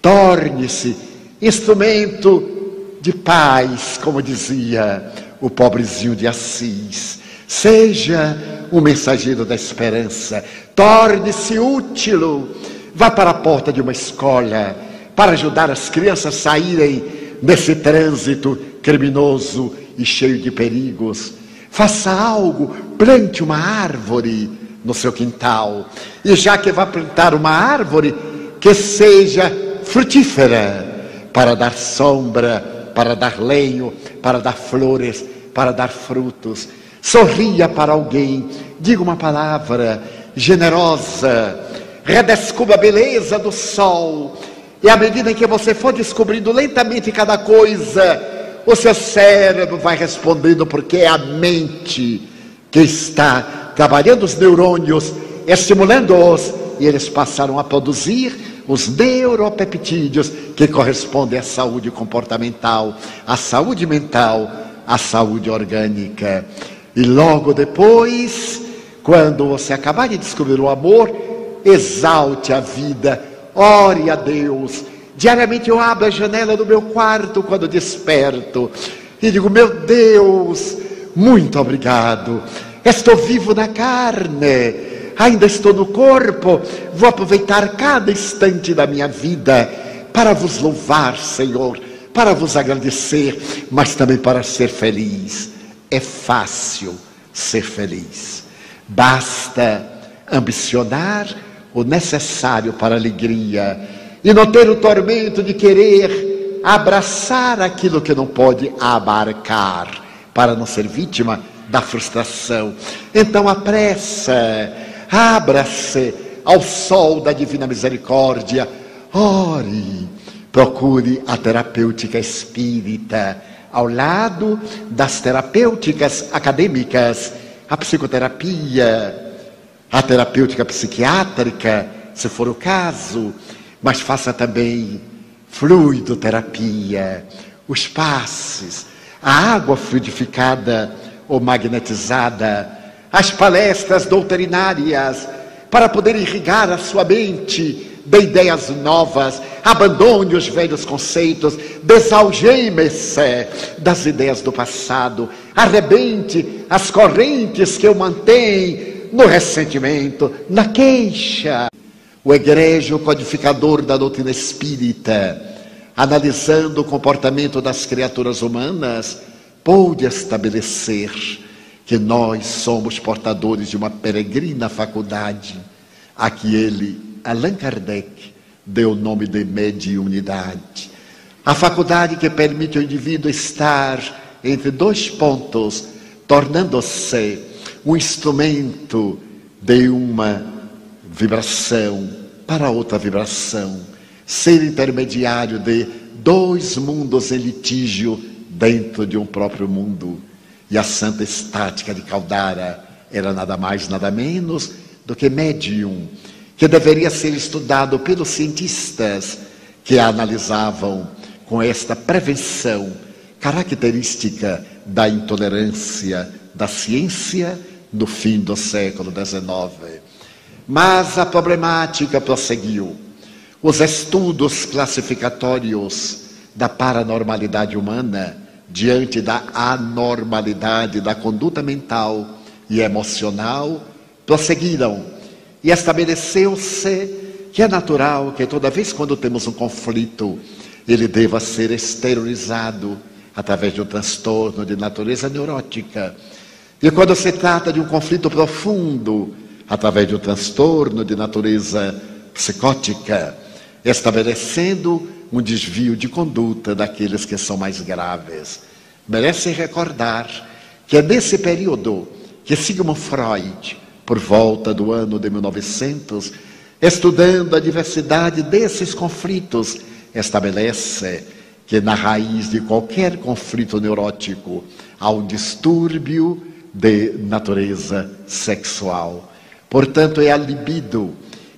Torne-se instrumento de paz, como dizia o pobrezinho de Assis. Seja um mensageiro da esperança. Torne-se útil. Vá para a porta de uma escola para ajudar as crianças a saírem desse trânsito criminoso e cheio de perigos. Faça algo, plante uma árvore no seu quintal. E já que vai plantar uma árvore, que seja frutífera, para dar sombra, para dar lenho, para dar flores, para dar frutos. Sorria para alguém, diga uma palavra generosa, redescubra a beleza do sol. E à medida em que você for descobrindo lentamente cada coisa, o seu cérebro vai respondendo, porque é a mente que está trabalhando os neurônios, estimulando-os, e eles passaram a produzir os neuropeptídeos que correspondem à saúde comportamental, à saúde mental, à saúde orgânica. E logo depois, quando você acabar de descobrir o amor, exalte a vida, ore a Deus. Diariamente eu abro a janela do meu quarto quando desperto e digo: Meu Deus, muito obrigado Estou vivo na carne, ainda estou no corpo. Vou aproveitar cada instante da minha vida para vos louvar, Senhor, para vos agradecer, mas também para ser feliz. É fácil ser feliz. Basta ambicionar o necessário para a alegria e não ter o tormento de querer abraçar aquilo que não pode abarcar para não ser vítima da frustração. Então apressa, abra-se ao sol da divina misericórdia, ore, procure a terapêutica espírita ao lado das terapêuticas acadêmicas, a psicoterapia, a terapêutica psiquiátrica, se for o caso, mas faça também fluidoterapia, os passes, a água fluidificada ou magnetizada, as palestras doutrinárias, para poder irrigar a sua mente de ideias novas, abandone os velhos conceitos, desalgeme-se das ideias do passado, arrebente as correntes que o mantêm no ressentimento, na queixa. O egrejo codificador da doutrina espírita, analisando o comportamento das criaturas humanas, pôde estabelecer que nós somos portadores de uma peregrina faculdade a que ele, Allan Kardec, deu o nome de mediunidade. A faculdade que permite ao indivíduo estar entre dois pontos, tornando-se um instrumento de uma vibração para outra vibração, ser intermediário de dois mundos em litígio dentro de um próprio mundo. E a santa estática de Caldara era nada mais, nada menos do que médium, que deveria ser estudado pelos cientistas que a analisavam com esta prevenção característica da intolerância da ciência no fim do século XIX. Mas a problemática prosseguiu. Os estudos classificatórios da paranormalidade humana diante da anormalidade da conduta mental e emocional prosseguiram e estabeleceu-se que é natural que toda vez quando temos um conflito, ele deva ser exteriorizado através de um transtorno de natureza neurótica. E quando se trata de um conflito profundo, através de um transtorno de natureza psicótica, estabelecendo um desvio de conduta daqueles que são mais graves. Merece recordar que é nesse período que Sigmund Freud, por volta do ano de 1900, estudando a diversidade desses conflitos, estabelece que na raiz de qualquer conflito neurótico há um distúrbio de natureza sexual. Portanto, é a libido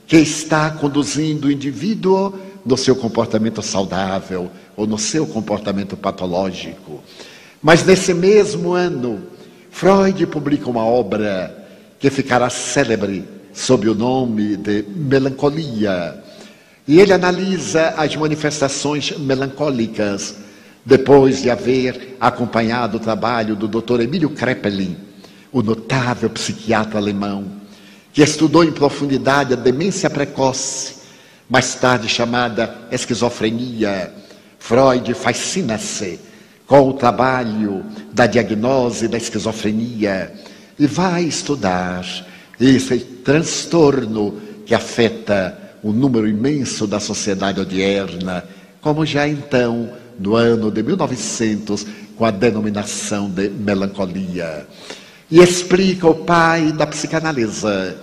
que está conduzindo o indivíduo no seu comportamento saudável ou no seu comportamento patológico. Mas nesse mesmo ano, Freud publica uma obra que ficará célebre sob o nome de Melancolia. E ele analisa as manifestações melancólicas depois de haver acompanhado o trabalho do Dr. Emílio Kreppelin, o notável psiquiatra alemão, que estudou em profundidade a demência precoce, mais tarde chamada esquizofrenia. Freud fascina-se com o trabalho da diagnose da esquizofrenia e vai estudar esse transtorno que afeta o número imenso da sociedade odierna, como já então, no ano de 1900, com a denominação de melancolia. E explica o pai da psicanálise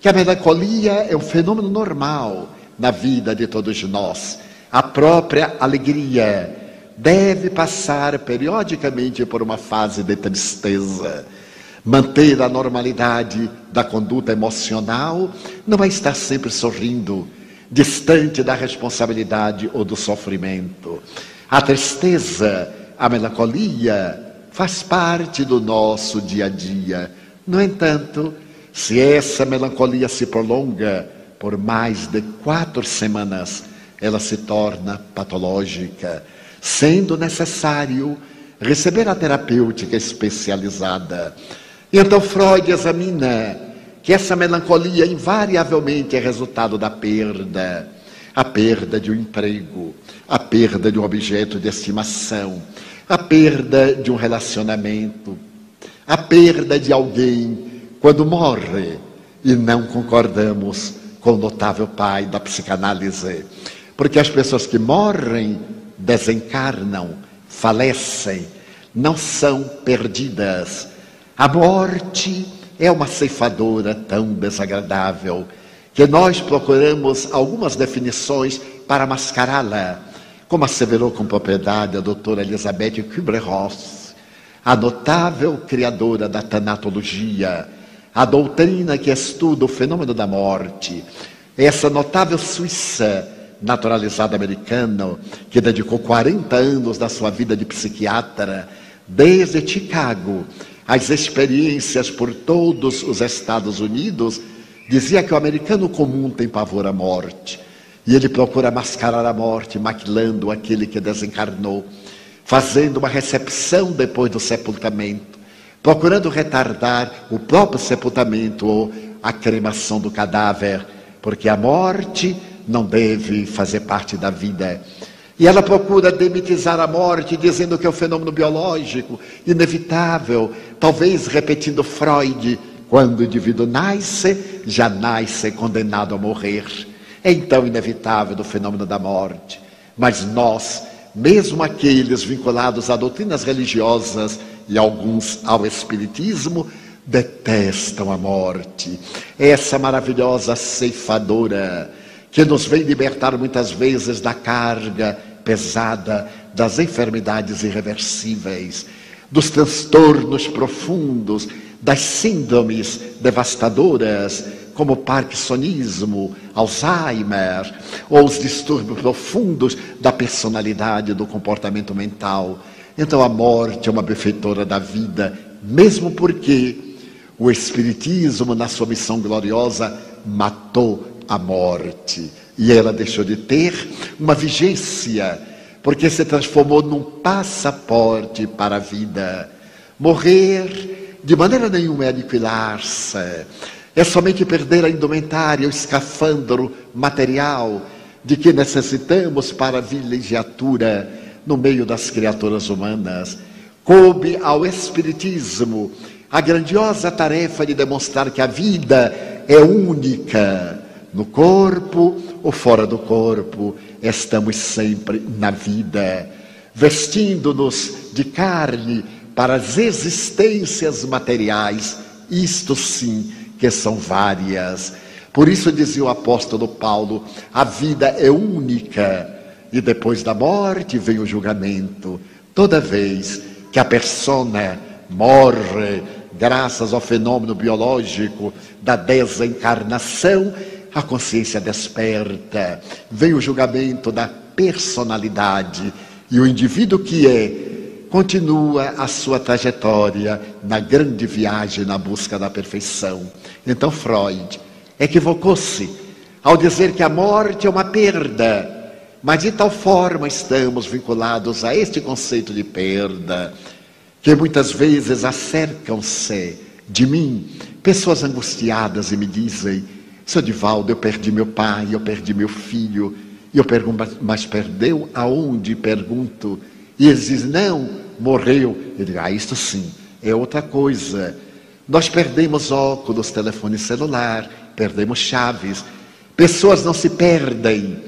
que a melancolia é um fenômeno normal na vida de todos nós. A própria alegria deve passar periodicamente por uma fase de tristeza manter a normalidade da conduta emocional, não vai estar sempre sorrindo, distante da responsabilidade ou do sofrimento. A tristeza, a melancolia faz parte do nosso dia a dia. No entanto, se essa melancolia se prolonga por mais de quatro semanas, ela se torna patológica, sendo necessário receber a terapêutica especializada. E então Freud examina que essa melancolia invariavelmente é resultado da perda, a perda de um emprego, a perda de um objeto de estimação, a perda de um relacionamento, a perda de alguém quando morre. E não concordamos com o notável pai da psicanálise, porque as pessoas que morrem desencarnam, falecem, não são perdidas. A morte é uma ceifadora tão desagradável que nós procuramos algumas definições para mascará-la, como asseverou com propriedade a doutora Elizabeth Kübler-Ross, a notável criadora da tanatologia, a doutrina que estuda o fenômeno da morte, essa notável suíça naturalizada americana, que dedicou 40 anos da sua vida de psiquiatra, desde Chicago, as experiências por todos os Estados Unidos, dizia que o americano comum tem pavor à morte. E ele procura mascarar a morte, maquilando aquele que desencarnou, fazendo uma recepção depois do sepultamento, procurando retardar o próprio sepultamento ou a cremação do cadáver, porque a morte não deve fazer parte da vida. E ela procura demitizar a morte, dizendo que é um fenômeno biológico, inevitável, talvez repetindo Freud, quando o indivíduo nasce, já nasce condenado a morrer. É então inevitável do fenômeno da morte. Mas nós, mesmo aqueles vinculados a doutrinas religiosas e alguns ao espiritismo, detestam a morte. Essa maravilhosa ceifadora que nos vem libertar muitas vezes da carga pesada das enfermidades irreversíveis, dos transtornos profundos, das síndromes devastadoras, como Parkinsonismo, Alzheimer, ou os distúrbios profundos da personalidade, do comportamento mental. Então a morte é uma benfeitora da vida, mesmo porque o Espiritismo, na sua missão gloriosa, matou a morte. E ela deixou de ter uma vigência, porque se transformou num passaporte para a vida. Morrer de maneira nenhuma é aniquilar-se, é somente perder a indumentária, o escafandro material de que necessitamos para a vilegiatura no meio das criaturas humanas. Coube ao Espiritismo a grandiosa tarefa de demonstrar que a vida é única. No corpo ou fora do corpo, estamos sempre na vida, vestindo-nos de carne para as existências materiais, isto sim que são várias. Por isso dizia o apóstolo Paulo: a vida é única e depois da morte vem o julgamento. Toda vez que a persona morre, graças ao fenômeno biológico da desencarnação, a consciência desperta, vem o julgamento da personalidade e o indivíduo que é continua a sua trajetória na grande viagem na busca da perfeição. Então Freud equivocou-se ao dizer que a morte é uma perda, mas de tal forma estamos vinculados a este conceito de perda que muitas vezes acercam-se de mim pessoas angustiadas e me dizem: Seu Divaldo, eu perdi meu pai, eu perdi meu filho. E eu pergunto, mas perdeu aonde? Pergunto. E eles dizem: Não, morreu. Eu digo: Ah, isto sim, é outra coisa. Nós perdemos óculos, telefone celular, perdemos chaves. Pessoas não se perdem,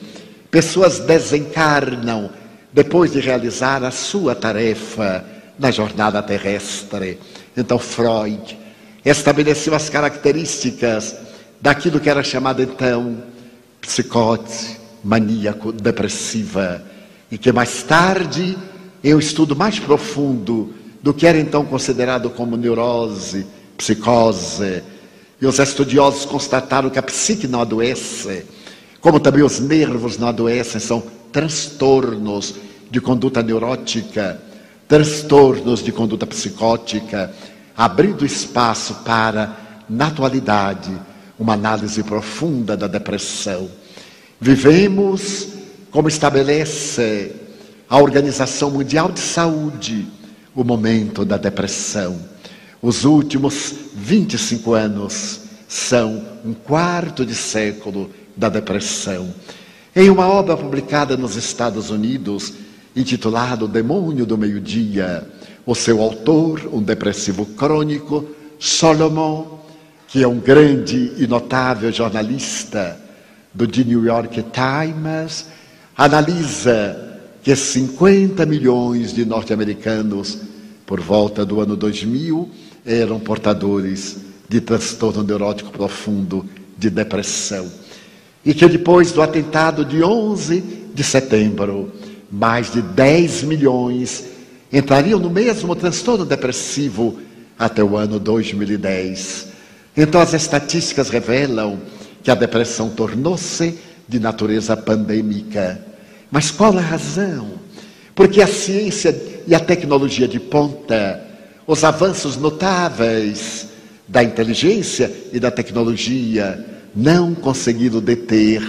pessoas desencarnam depois de realizar a sua tarefa na jornada terrestre. Então, Freud estabeleceu as características daquilo que era chamado então psicose maníaco depressiva e que mais tarde em um estudo mais profundo do que era então considerado como neurose, psicose, e os estudiosos constataram que a psique não adoece, como também os nervos não adoecem, são transtornos de conduta neurótica transtornos de conduta psicótica, abrindo espaço para, na atualidade, uma análise profunda da depressão. Vivemos, como estabelece a Organização Mundial de Saúde, o momento da depressão. Os últimos 25 anos são um quarto de século da depressão. Em uma obra publicada nos Estados Unidos, intitulado Demônio do Meio-Dia. O seu autor, um depressivo crônico, Solomon, que é um grande e notável jornalista do The New York Times, analisa que 50 milhões de norte-americanos, por volta do ano 2000, eram portadores de transtorno neurótico profundo, de depressão. E que depois do atentado de 11 de setembro, mais de 10 milhões entrariam no mesmo transtorno depressivo até o ano 2010. Então, as estatísticas revelam que a depressão tornou-se de natureza pandêmica. Mas qual a razão? Porque a ciência e a tecnologia de ponta, os avanços notáveis da inteligência e da tecnologia, não conseguiram deter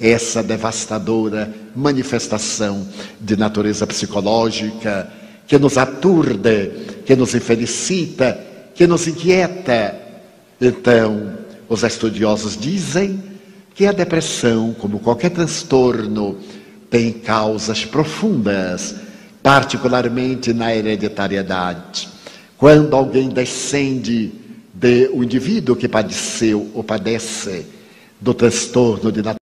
essa devastadora manifestação de natureza psicológica que nos aturde, que nos infelicita, que nos inquieta. Então, os estudiosos dizem que a depressão, como qualquer transtorno, tem causas profundas, particularmente na hereditariedade. Quando alguém descende de um indivíduo que padeceu ou padece do transtorno de natureza